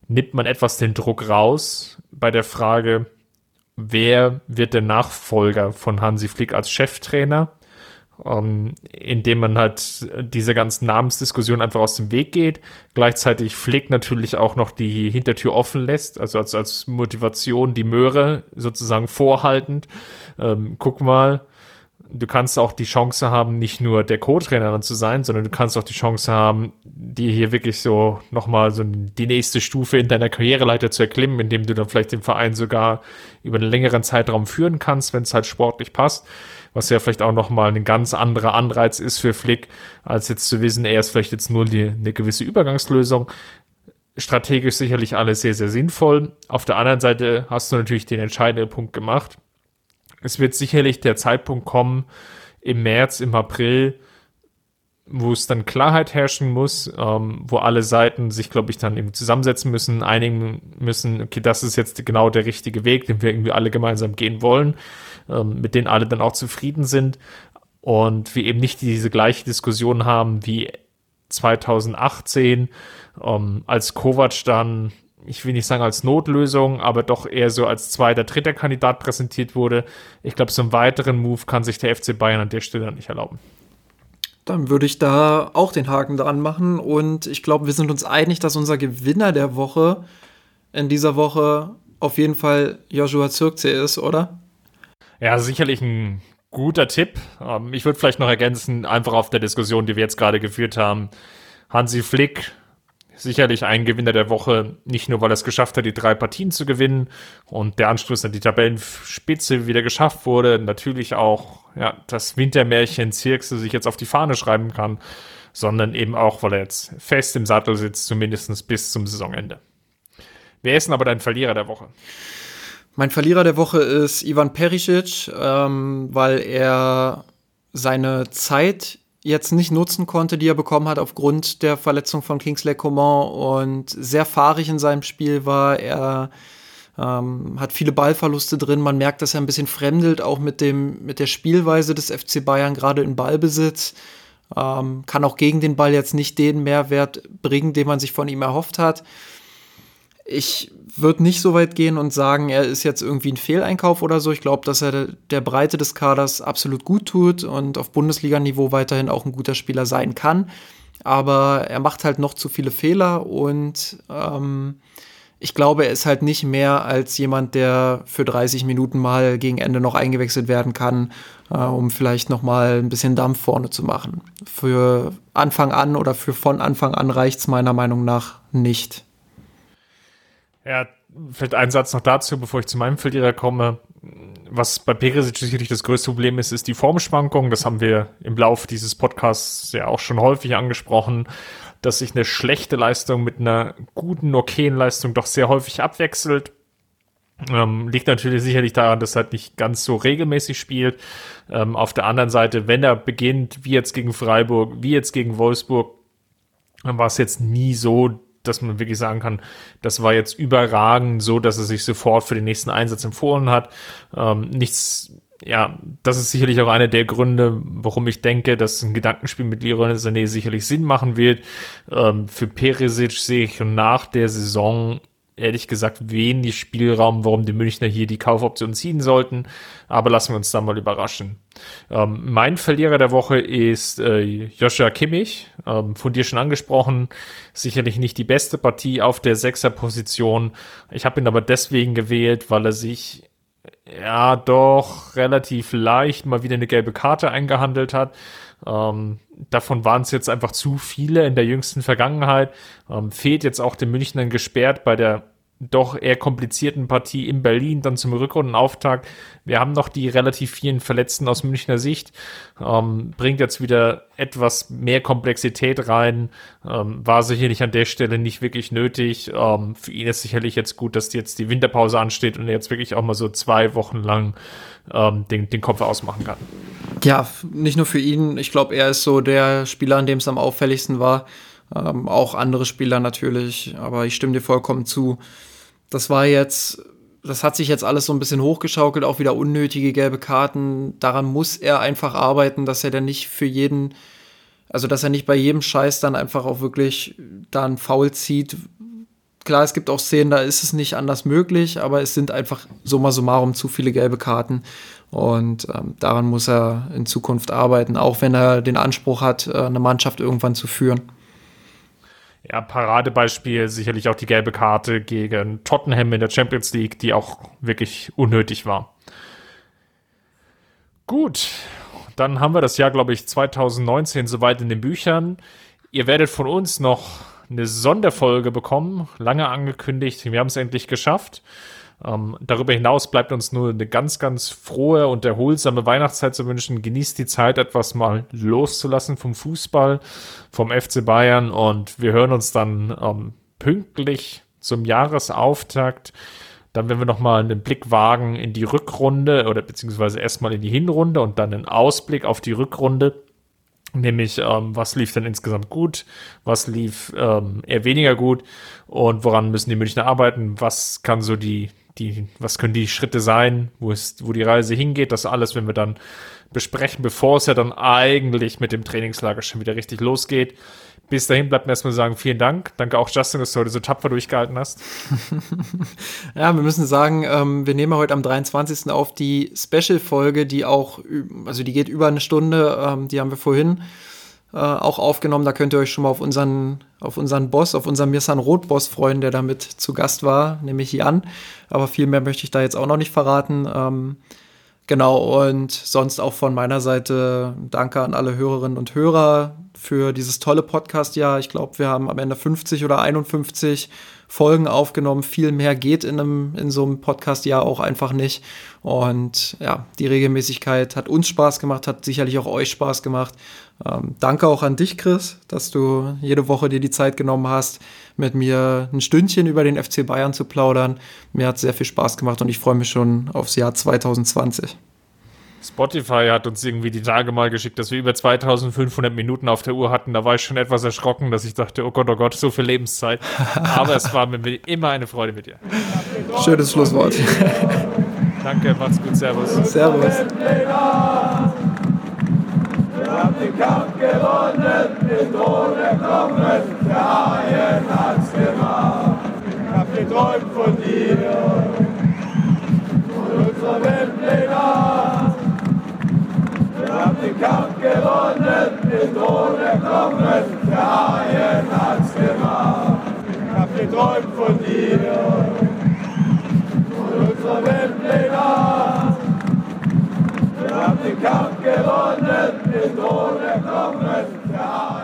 nimmt man etwas den Druck raus bei der Frage, wer wird der Nachfolger von Hansi Flick als Cheftrainer, ähm, indem man halt diese ganzen Namensdiskussionen einfach aus dem Weg geht, gleichzeitig Flick natürlich auch noch die Hintertür offen lässt, also als, als Motivation die Möhre sozusagen vorhaltend. Ähm, guck mal, du kannst auch die Chance haben, nicht nur der Co-Trainerin zu sein, sondern du kannst auch die Chance haben, dir hier wirklich so nochmal so die nächste Stufe in deiner Karriereleiter zu erklimmen, indem du dann vielleicht den Verein sogar über einen längeren Zeitraum führen kannst, wenn es halt sportlich passt. Was ja vielleicht auch nochmal ein ganz anderer Anreiz ist für Flick, als jetzt zu wissen, er ist vielleicht jetzt nur die, eine gewisse Übergangslösung. Strategisch sicherlich alles sehr, sehr sinnvoll. Auf der anderen Seite hast du natürlich den entscheidenden Punkt gemacht es wird sicherlich der Zeitpunkt kommen, im März, im April, wo es dann Klarheit herrschen muss, ähm, wo alle Seiten sich, glaube ich, dann eben zusammensetzen müssen, einigen müssen, okay, das ist jetzt genau der richtige Weg, den wir irgendwie alle gemeinsam gehen wollen, ähm, mit denen alle dann auch zufrieden sind und wir eben nicht diese gleiche Diskussion haben wie 2018, ähm, als Kovac dann ich will nicht sagen als Notlösung, aber doch eher so als zweiter, dritter Kandidat präsentiert wurde. Ich glaube, so einen weiteren Move kann sich der FC Bayern an der Stelle nicht erlauben. Dann würde ich da auch den Haken dran machen und ich glaube, wir sind uns einig, dass unser Gewinner der Woche in dieser Woche auf jeden Fall Joshua Zirkzee ist, oder? Ja, sicherlich ein guter Tipp. Ähm, ich würde vielleicht noch ergänzen, einfach auf der Diskussion, die wir jetzt gerade geführt haben. Hansi Flick sicherlich ein Gewinner der Woche, nicht nur weil er es geschafft hat, die drei Partien zu gewinnen und der Anschluss an die Tabellenspitze wieder geschafft wurde, natürlich auch ja, das Wintermärchen Zirkse sich jetzt auf die Fahne schreiben kann, sondern eben auch, weil er jetzt fest im Sattel sitzt, zumindest bis zum Saisonende. Wer ist denn aber dein Verlierer der Woche? Mein Verlierer der Woche ist Ivan Perisic, ähm, weil er seine Zeit jetzt nicht nutzen konnte, die er bekommen hat aufgrund der Verletzung von Kingsley Coman und sehr fahrig in seinem Spiel war. Er ähm, hat viele Ballverluste drin. Man merkt, dass er ein bisschen fremdelt, auch mit, dem, mit der Spielweise des FC Bayern, gerade in Ballbesitz. Ähm, kann auch gegen den Ball jetzt nicht den Mehrwert bringen, den man sich von ihm erhofft hat. Ich würde nicht so weit gehen und sagen, er ist jetzt irgendwie ein Fehleinkauf oder so. Ich glaube, dass er der Breite des Kaders absolut gut tut und auf Bundesliga-Niveau weiterhin auch ein guter Spieler sein kann. Aber er macht halt noch zu viele Fehler und ähm, ich glaube, er ist halt nicht mehr als jemand, der für 30 Minuten mal gegen Ende noch eingewechselt werden kann, äh, um vielleicht noch mal ein bisschen Dampf vorne zu machen. Für Anfang an oder für von Anfang an reicht es meiner Meinung nach nicht. Ja, vielleicht ein Satz noch dazu, bevor ich zu meinem Verlierer komme. Was bei Perisic sicherlich das größte Problem ist, ist die Formschwankung. Das haben wir im Laufe dieses Podcasts ja auch schon häufig angesprochen, dass sich eine schlechte Leistung mit einer guten, okayen Leistung doch sehr häufig abwechselt. Ähm, liegt natürlich sicherlich daran, dass er halt nicht ganz so regelmäßig spielt. Ähm, auf der anderen Seite, wenn er beginnt, wie jetzt gegen Freiburg, wie jetzt gegen Wolfsburg, dann war es jetzt nie so dass man wirklich sagen kann, das war jetzt überragend, so dass er sich sofort für den nächsten Einsatz empfohlen hat. Ähm, nichts, ja, das ist sicherlich auch einer der Gründe, warum ich denke, dass ein Gedankenspiel mit Leroy Sané sicherlich Sinn machen wird. Ähm, für Perisic sehe ich nach der Saison ehrlich gesagt wenig Spielraum, warum die Münchner hier die Kaufoption ziehen sollten. Aber lassen wir uns da mal überraschen. Ähm, mein Verlierer der Woche ist äh, Joshua Kimmich, ähm, von dir schon angesprochen. Sicherlich nicht die beste Partie auf der Sechser-Position. Ich habe ihn aber deswegen gewählt, weil er sich ja doch relativ leicht mal wieder eine gelbe Karte eingehandelt hat. Ähm, davon waren es jetzt einfach zu viele in der jüngsten Vergangenheit. Ähm, fehlt jetzt auch den Münchnern gesperrt bei der doch eher komplizierten Partie in Berlin, dann zum Rückrundenauftakt. Wir haben noch die relativ vielen Verletzten aus Münchner Sicht, ähm, bringt jetzt wieder etwas mehr Komplexität rein, ähm, war sicherlich an der Stelle nicht wirklich nötig. Ähm, für ihn ist sicherlich jetzt gut, dass jetzt die Winterpause ansteht und er jetzt wirklich auch mal so zwei Wochen lang ähm, den, den Kopf ausmachen kann. Ja, nicht nur für ihn. Ich glaube, er ist so der Spieler, an dem es am auffälligsten war. Ähm, auch andere Spieler natürlich, aber ich stimme dir vollkommen zu. Das war jetzt, das hat sich jetzt alles so ein bisschen hochgeschaukelt, auch wieder unnötige gelbe Karten. Daran muss er einfach arbeiten, dass er dann nicht für jeden, also dass er nicht bei jedem Scheiß dann einfach auch wirklich da einen Foul zieht. Klar, es gibt auch Szenen, da ist es nicht anders möglich, aber es sind einfach summa summarum zu viele gelbe Karten. Und ähm, daran muss er in Zukunft arbeiten, auch wenn er den Anspruch hat, äh, eine Mannschaft irgendwann zu führen. Ja, Paradebeispiel sicherlich auch die gelbe Karte gegen Tottenham in der Champions League, die auch wirklich unnötig war. Gut, dann haben wir das Jahr, glaube ich, 2019 soweit in den Büchern. Ihr werdet von uns noch eine Sonderfolge bekommen, lange angekündigt. Wir haben es endlich geschafft. Ähm, darüber hinaus bleibt uns nur eine ganz, ganz frohe und erholsame Weihnachtszeit zu wünschen. Genießt die Zeit, etwas mal loszulassen vom Fußball, vom FC Bayern und wir hören uns dann ähm, pünktlich zum Jahresauftakt. Dann werden wir nochmal einen Blick wagen in die Rückrunde oder beziehungsweise erstmal in die Hinrunde und dann einen Ausblick auf die Rückrunde. Nämlich, ähm, was lief denn insgesamt gut, was lief ähm, eher weniger gut? Und woran müssen die Münchner arbeiten, was kann so die, die, was können die Schritte sein, wo es, wo die Reise hingeht, das alles, wenn wir dann besprechen, bevor es ja dann eigentlich mit dem Trainingslager schon wieder richtig losgeht. Bis dahin bleibt mir erstmal sagen, vielen Dank. Danke auch, Justin, dass du heute so tapfer durchgehalten hast. [laughs] ja, wir müssen sagen, ähm, wir nehmen heute am 23. auf die Special-Folge, die auch, also die geht über eine Stunde, ähm, die haben wir vorhin äh, auch aufgenommen. Da könnt ihr euch schon mal auf unseren, auf unseren Boss, auf unseren Mirsan Roth-Boss freuen, der damit zu Gast war, nämlich Jan. Aber viel mehr möchte ich da jetzt auch noch nicht verraten. Ähm, genau, und sonst auch von meiner Seite danke an alle Hörerinnen und Hörer für dieses tolle Podcast-Jahr. Ich glaube, wir haben am Ende 50 oder 51 Folgen aufgenommen. Viel mehr geht in, einem, in so einem Podcast ja auch einfach nicht. Und ja, die Regelmäßigkeit hat uns Spaß gemacht, hat sicherlich auch euch Spaß gemacht. Ähm, danke auch an dich, Chris, dass du jede Woche dir die Zeit genommen hast, mit mir ein Stündchen über den FC Bayern zu plaudern. Mir hat sehr viel Spaß gemacht und ich freue mich schon aufs Jahr 2020. Spotify hat uns irgendwie die Tage mal geschickt, dass wir über 2500 Minuten auf der Uhr hatten. Da war ich schon etwas erschrocken, dass ich dachte, oh Gott, oh Gott, so viel Lebenszeit. [laughs] Aber es war mir immer eine Freude mit dir. Schönes Schlusswort. Danke, macht's gut, Servus. Servus den Kampf gewonnen, den Thron erklommen, der Haien hat's gemacht. Ich hab geträumt von dir und unserer Welt legal. Wir haben den Kampf gewonnen, den Thron erklommen, der Haien hat's gemacht. Ich hab geträumt von dir und unserer Welt legal. Wir haben den Kampf gewonnen, mit ohne Kommen. Ja.